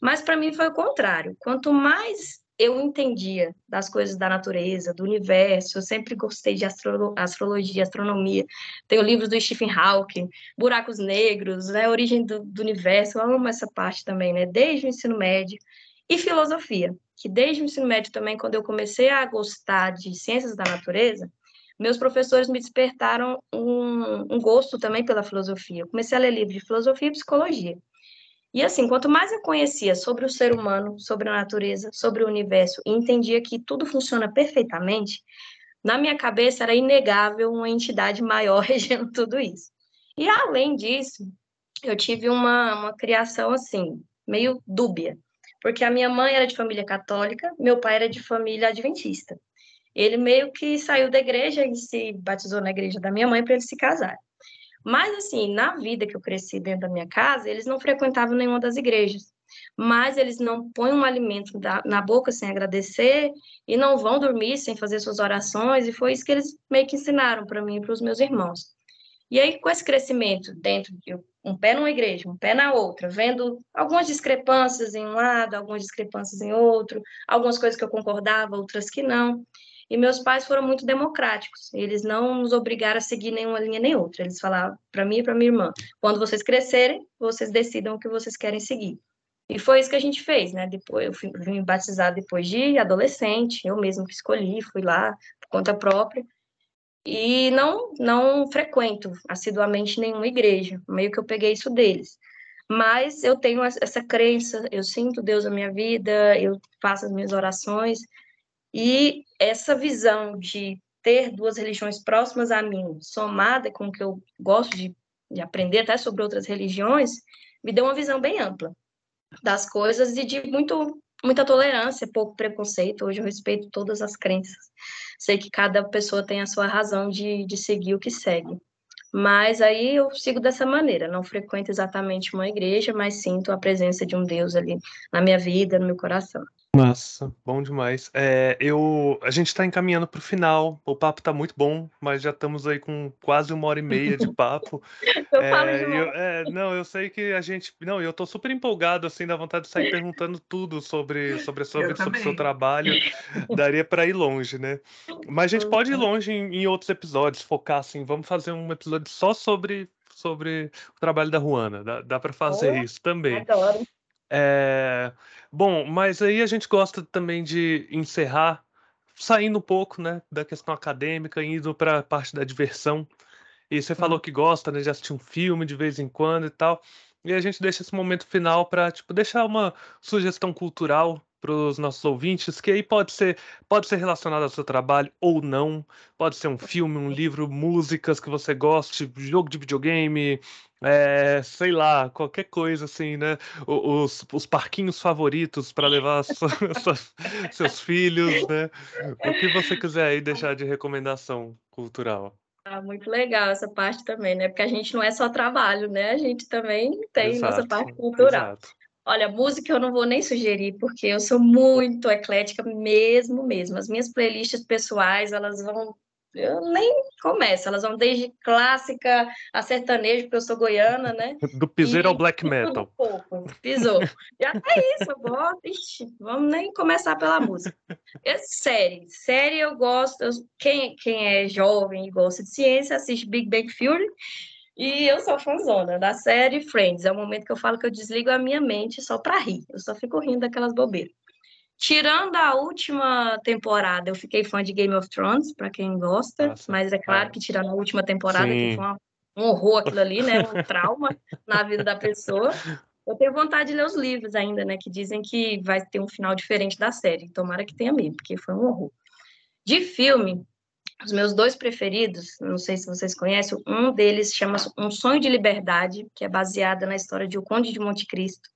S4: Mas para mim foi o contrário. Quanto mais eu entendia das coisas da natureza, do universo, eu sempre gostei de astro astrologia, astronomia. Tenho livros do Stephen Hawking, Buracos Negros, né, Origem do, do Universo, eu amo essa parte também, né, desde o ensino médio. E filosofia, que desde o ensino médio também, quando eu comecei a gostar de ciências da natureza, meus professores me despertaram um, um gosto também pela filosofia. Eu comecei a ler livros de filosofia e psicologia. E assim, quanto mais eu conhecia sobre o ser humano, sobre a natureza, sobre o universo, e entendia que tudo funciona perfeitamente, na minha cabeça era inegável uma entidade maior regendo tudo isso. E além disso, eu tive uma, uma criação assim, meio dúbia, porque a minha mãe era de família católica, meu pai era de família adventista ele meio que saiu da igreja e se batizou na igreja da minha mãe para ele se casar. Mas, assim, na vida que eu cresci dentro da minha casa, eles não frequentavam nenhuma das igrejas. Mas eles não põem um alimento na boca sem agradecer e não vão dormir sem fazer suas orações, e foi isso que eles meio que ensinaram para mim e para os meus irmãos. E aí, com esse crescimento dentro de um pé numa igreja, um pé na outra, vendo algumas discrepâncias em um lado, algumas discrepâncias em outro, algumas coisas que eu concordava, outras que não. E meus pais foram muito democráticos. Eles não nos obrigaram a seguir nenhuma linha nem outra. Eles falavam para mim e para minha irmã: quando vocês crescerem, vocês decidam o que vocês querem seguir. E foi isso que a gente fez, né? Depois eu fui, me batizar depois de adolescente, eu mesmo que escolhi, fui lá por conta própria. E não não frequento assiduamente nenhuma igreja, meio que eu peguei isso deles. Mas eu tenho essa crença, eu sinto Deus na minha vida, eu faço as minhas orações e essa visão de ter duas religiões próximas a mim, somada com o que eu gosto de, de aprender até sobre outras religiões, me deu uma visão bem ampla das coisas e de muito muita tolerância, pouco preconceito. Hoje eu respeito todas as crenças. Sei que cada pessoa tem a sua razão de, de seguir o que segue. Mas aí eu sigo dessa maneira, não frequento exatamente uma igreja, mas sinto a presença de um Deus ali na minha vida, no meu coração.
S2: Nossa, bom demais. É, eu, a gente está encaminhando para o final. O papo está muito bom, mas já estamos aí com quase uma hora e meia de papo.
S4: eu falo
S2: É, eu, é, não, eu sei que a gente, não, eu estou super empolgado assim, da vontade de sair perguntando tudo sobre sobre sobre, sobre o seu trabalho. Daria para ir longe, né? Mas a gente pode ir longe em, em outros episódios, focar assim. Vamos fazer um episódio só sobre sobre o trabalho da Ruana. Dá, dá para fazer
S4: Oh,
S2: isso também.
S4: adoro.
S2: É, bom, mas aí a gente gosta também de encerrar saindo um pouco, né, da questão acadêmica, indo para a parte da diversão. E você falou
S3: Hum.
S2: que gosta, né, de assistir um filme de vez em quando e tal. E a gente deixa esse momento final para, tipo, deixar uma sugestão cultural para os nossos ouvintes, que aí pode ser, pode ser relacionado ao seu trabalho ou não. Pode ser um filme, um livro, músicas que você goste, jogo de videogame, é, sei lá, qualquer coisa assim, né? Os, os parquinhos favoritos para levar sua- suas- seus filhos, né? O que você quiser aí deixar de recomendação cultural.
S4: Ah, muito legal essa parte também, né? Porque a gente não é só trabalho, né? A gente também tem nossa
S2: Exato,
S4: parte cultural.
S2: exato.
S4: Olha, música eu não vou nem sugerir, porque eu sou muito eclética mesmo, mesmo. As minhas playlists pessoais, elas vão. Eu nem começo, elas vão desde clássica a sertanejo, porque eu sou goiana, né?
S2: Do piseiro ao
S4: E
S2: black
S4: tudo um
S2: metal.
S4: pouco, pisou. Já é isso, eu gosto. Ixi, vamos nem começar pela música. É série, série eu gosto. eu- quem, quem é jovem e gosta de ciência, assiste Big Bang Theory. E eu sou fãzona da série Friends. É o momento que eu falo que eu desligo a minha mente só para rir. Eu só fico rindo daquelas bobeiras. Tirando a última temporada, eu fiquei fã de Game of Thrones, para quem gosta,
S2: Nossa,
S4: mas é claro
S2: é.
S4: que tirando a última temporada, que
S2: Sim.
S4: foi uma- um horror aquilo ali, né? Um trauma na vida da pessoa. Eu tenho vontade de ler os livros ainda, né? Que dizem que vai ter um final diferente da série. Tomara que tenha mesmo, porque foi um horror. De filme, os meus dois preferidos, não sei se vocês conhecem, um deles chama Um Sonho de Liberdade, que é baseada na história de O Conde de Monte Cristo.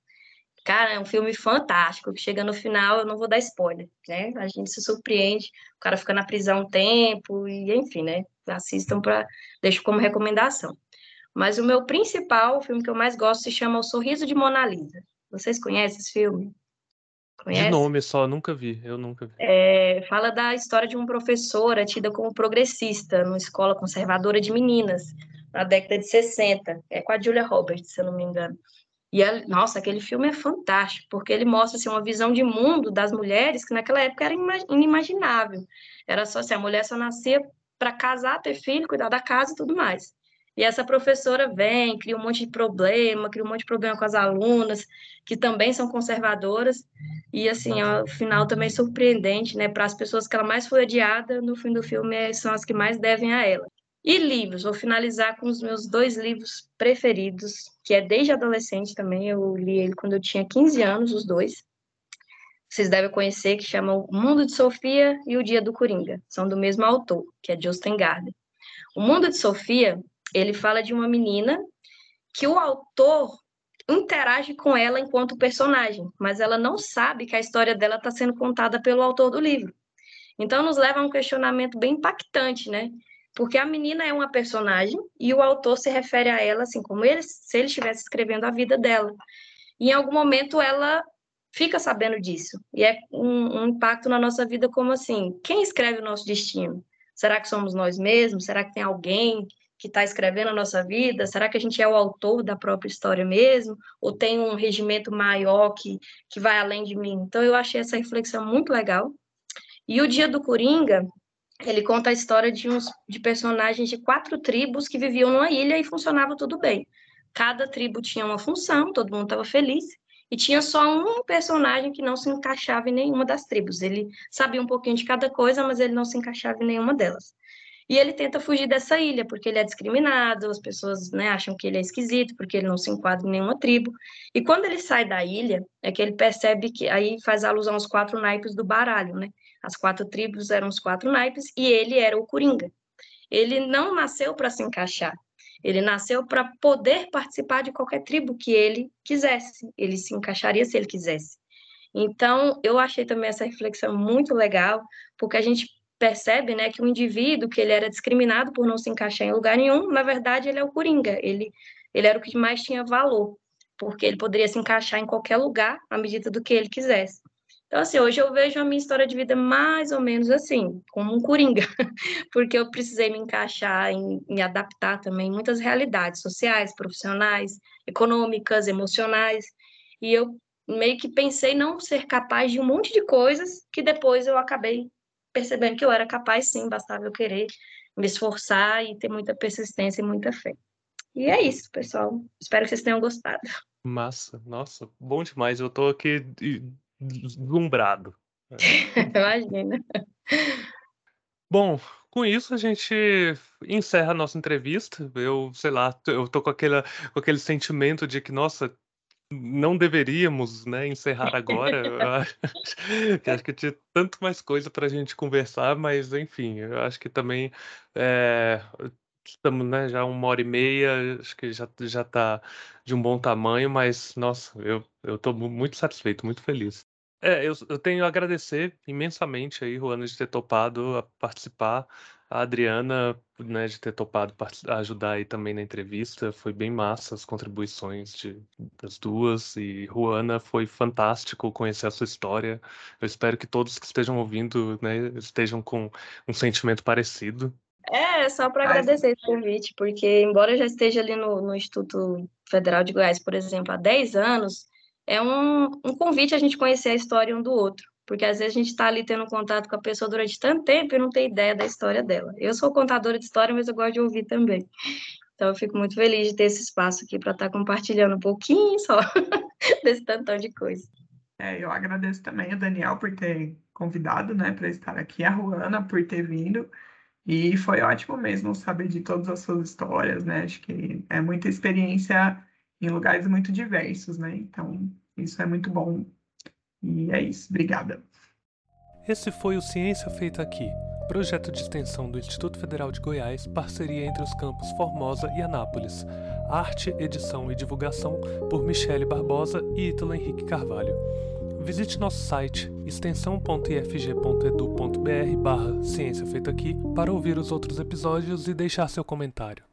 S4: Cara, é um filme fantástico, que chega no final, eu não vou dar spoiler, né? A gente se surpreende, o cara fica na prisão um tempo, e enfim, né? Assistam para deixo como recomendação. Mas o meu principal, o filme que eu mais gosto, se chama O Sorriso de Mona Lisa. Vocês conhecem esse filme?
S2: Conhece? De nome só, nunca vi, eu nunca vi.
S4: É, fala da história de uma professora tida como progressista numa escola conservadora de meninas, na década de 60. É com a Julia Roberts, se eu não me engano. E, nossa, aquele filme é fantástico, porque ele mostra assim, uma visão de mundo das mulheres que naquela época era inimaginável. Era só assim, a mulher só nascia para casar, ter filho, cuidar da casa e tudo mais. E essa professora vem, cria um monte de problema, cria um monte de problema com as alunas, que também são conservadoras. E, assim, o final também é surpreendente, né? Para as pessoas que ela mais foi odiada, no fim do filme, é, são as que mais devem a ela. E livros, vou finalizar com os meus dois livros preferidos, que é desde adolescente também, eu li ele quando eu tinha 15 anos, os dois. Vocês devem conhecer, que chama O Mundo de Sofia e O Dia do Coringa. São do mesmo autor, que é Justin Gardner. O Mundo de Sofia ele fala de uma menina que o autor interage com ela enquanto personagem, mas ela não sabe que a história dela está sendo contada pelo autor do livro. Então, nos leva a um questionamento bem impactante, né? Porque a menina é uma personagem e o autor se refere a ela assim como ele, se ele estivesse escrevendo a vida dela. E em algum momento ela fica sabendo disso. E é um, um impacto na nossa vida como assim, quem escreve o nosso destino? Será que somos nós mesmos? Será que tem alguém que está escrevendo a nossa vida? Será que a gente é o autor da própria história mesmo? Ou tem um regimento maior que, que vai além de mim? Então, eu achei essa reflexão muito legal. E o Dia do Coringa, ele conta a história de, uns, de personagens de quatro tribos que viviam numa ilha e funcionava tudo bem. Cada tribo tinha uma função, todo mundo estava feliz, e tinha só um personagem que não se encaixava em nenhuma das tribos. Ele sabia um pouquinho de cada coisa, mas ele não se encaixava em nenhuma delas. E ele tenta fugir dessa ilha, porque ele é discriminado, as pessoas né, acham que ele é esquisito, porque ele não se enquadra em nenhuma tribo. E quando ele sai da ilha, é que ele percebe que aí faz alusão aos quatro naipes do baralho, né? As quatro tribos eram os quatro naipes e ele era o Coringa. Ele não nasceu para se encaixar, ele nasceu para poder participar de qualquer tribo que ele quisesse. Ele se encaixaria se ele quisesse. Então, eu achei também essa reflexão muito legal, porque a gente percebe, né, que o indivíduo que ele era discriminado por não se encaixar em lugar nenhum, na verdade ele é o coringa, ele ele era o que mais tinha valor, porque ele poderia se encaixar em qualquer lugar à medida do que ele quisesse. Então, assim, hoje eu vejo a minha história de vida mais ou menos assim, como um coringa, porque eu precisei me encaixar, em, me adaptar também em muitas realidades sociais, profissionais, econômicas, emocionais, e eu meio que pensei não ser capaz de um monte de coisas que depois eu acabei percebendo que eu era capaz sim, bastava eu querer me esforçar e ter muita persistência e muita fé. E é isso, pessoal. Espero que vocês tenham gostado.
S2: Massa, nossa, bom demais. Eu tô aqui deslumbrado.
S4: Imagina.
S2: Bom, com isso a gente encerra a nossa entrevista. Eu, sei lá, eu tô com, aquele com aquele sentimento de que, nossa, não deveríamos, né, encerrar agora. Eu acho, que acho que tinha tanto mais coisa para a gente conversar, mas enfim, eu acho que também é, estamos, né, já uma hora e meia, acho que já já está de um bom tamanho, mas nossa, eu eu estou muito satisfeito, muito feliz. É, eu, eu tenho a agradecer imensamente aí, Juana, de ter topado a participar a Adriana, né, de ter topado ajudar aí também na entrevista, foi bem massa as contribuições de, das duas, e Juana, foi fantástico conhecer a sua história. Eu espero que todos que estejam ouvindo, né, estejam com um sentimento parecido.
S4: É, só para agradecer esse convite, porque embora eu já esteja ali no, no Instituto Federal de Goiás, por exemplo, há 10 anos, é um, um convite a gente conhecer a história um do outro porque às vezes a gente está ali tendo contato com a pessoa durante tanto tempo e não tem ideia da história dela. Eu sou contadora de história, mas eu gosto de ouvir também. Então, eu fico muito feliz de ter esse espaço aqui para estar tá compartilhando um pouquinho só desse tantão de coisa.
S3: É, eu agradeço também a Daniel por ter convidado, né, para estar aqui, a Ruana por ter vindo. E foi ótimo mesmo saber de todas as suas histórias, né? Acho que é muita experiência em lugares muito diversos, né? Então, isso é muito bom. E é isso. Obrigada.
S2: Esse foi o Ciência Feita Aqui, projeto de extensão do Instituto Federal de Goiás, parceria entre os campos Formosa e Anápolis. Arte, edição e divulgação por Michele Barbosa e Ítalo Henrique Carvalho. Visite nosso site extensão.ifg.edu.br barra Ciência Feita Aqui para ouvir os outros episódios e deixar seu comentário.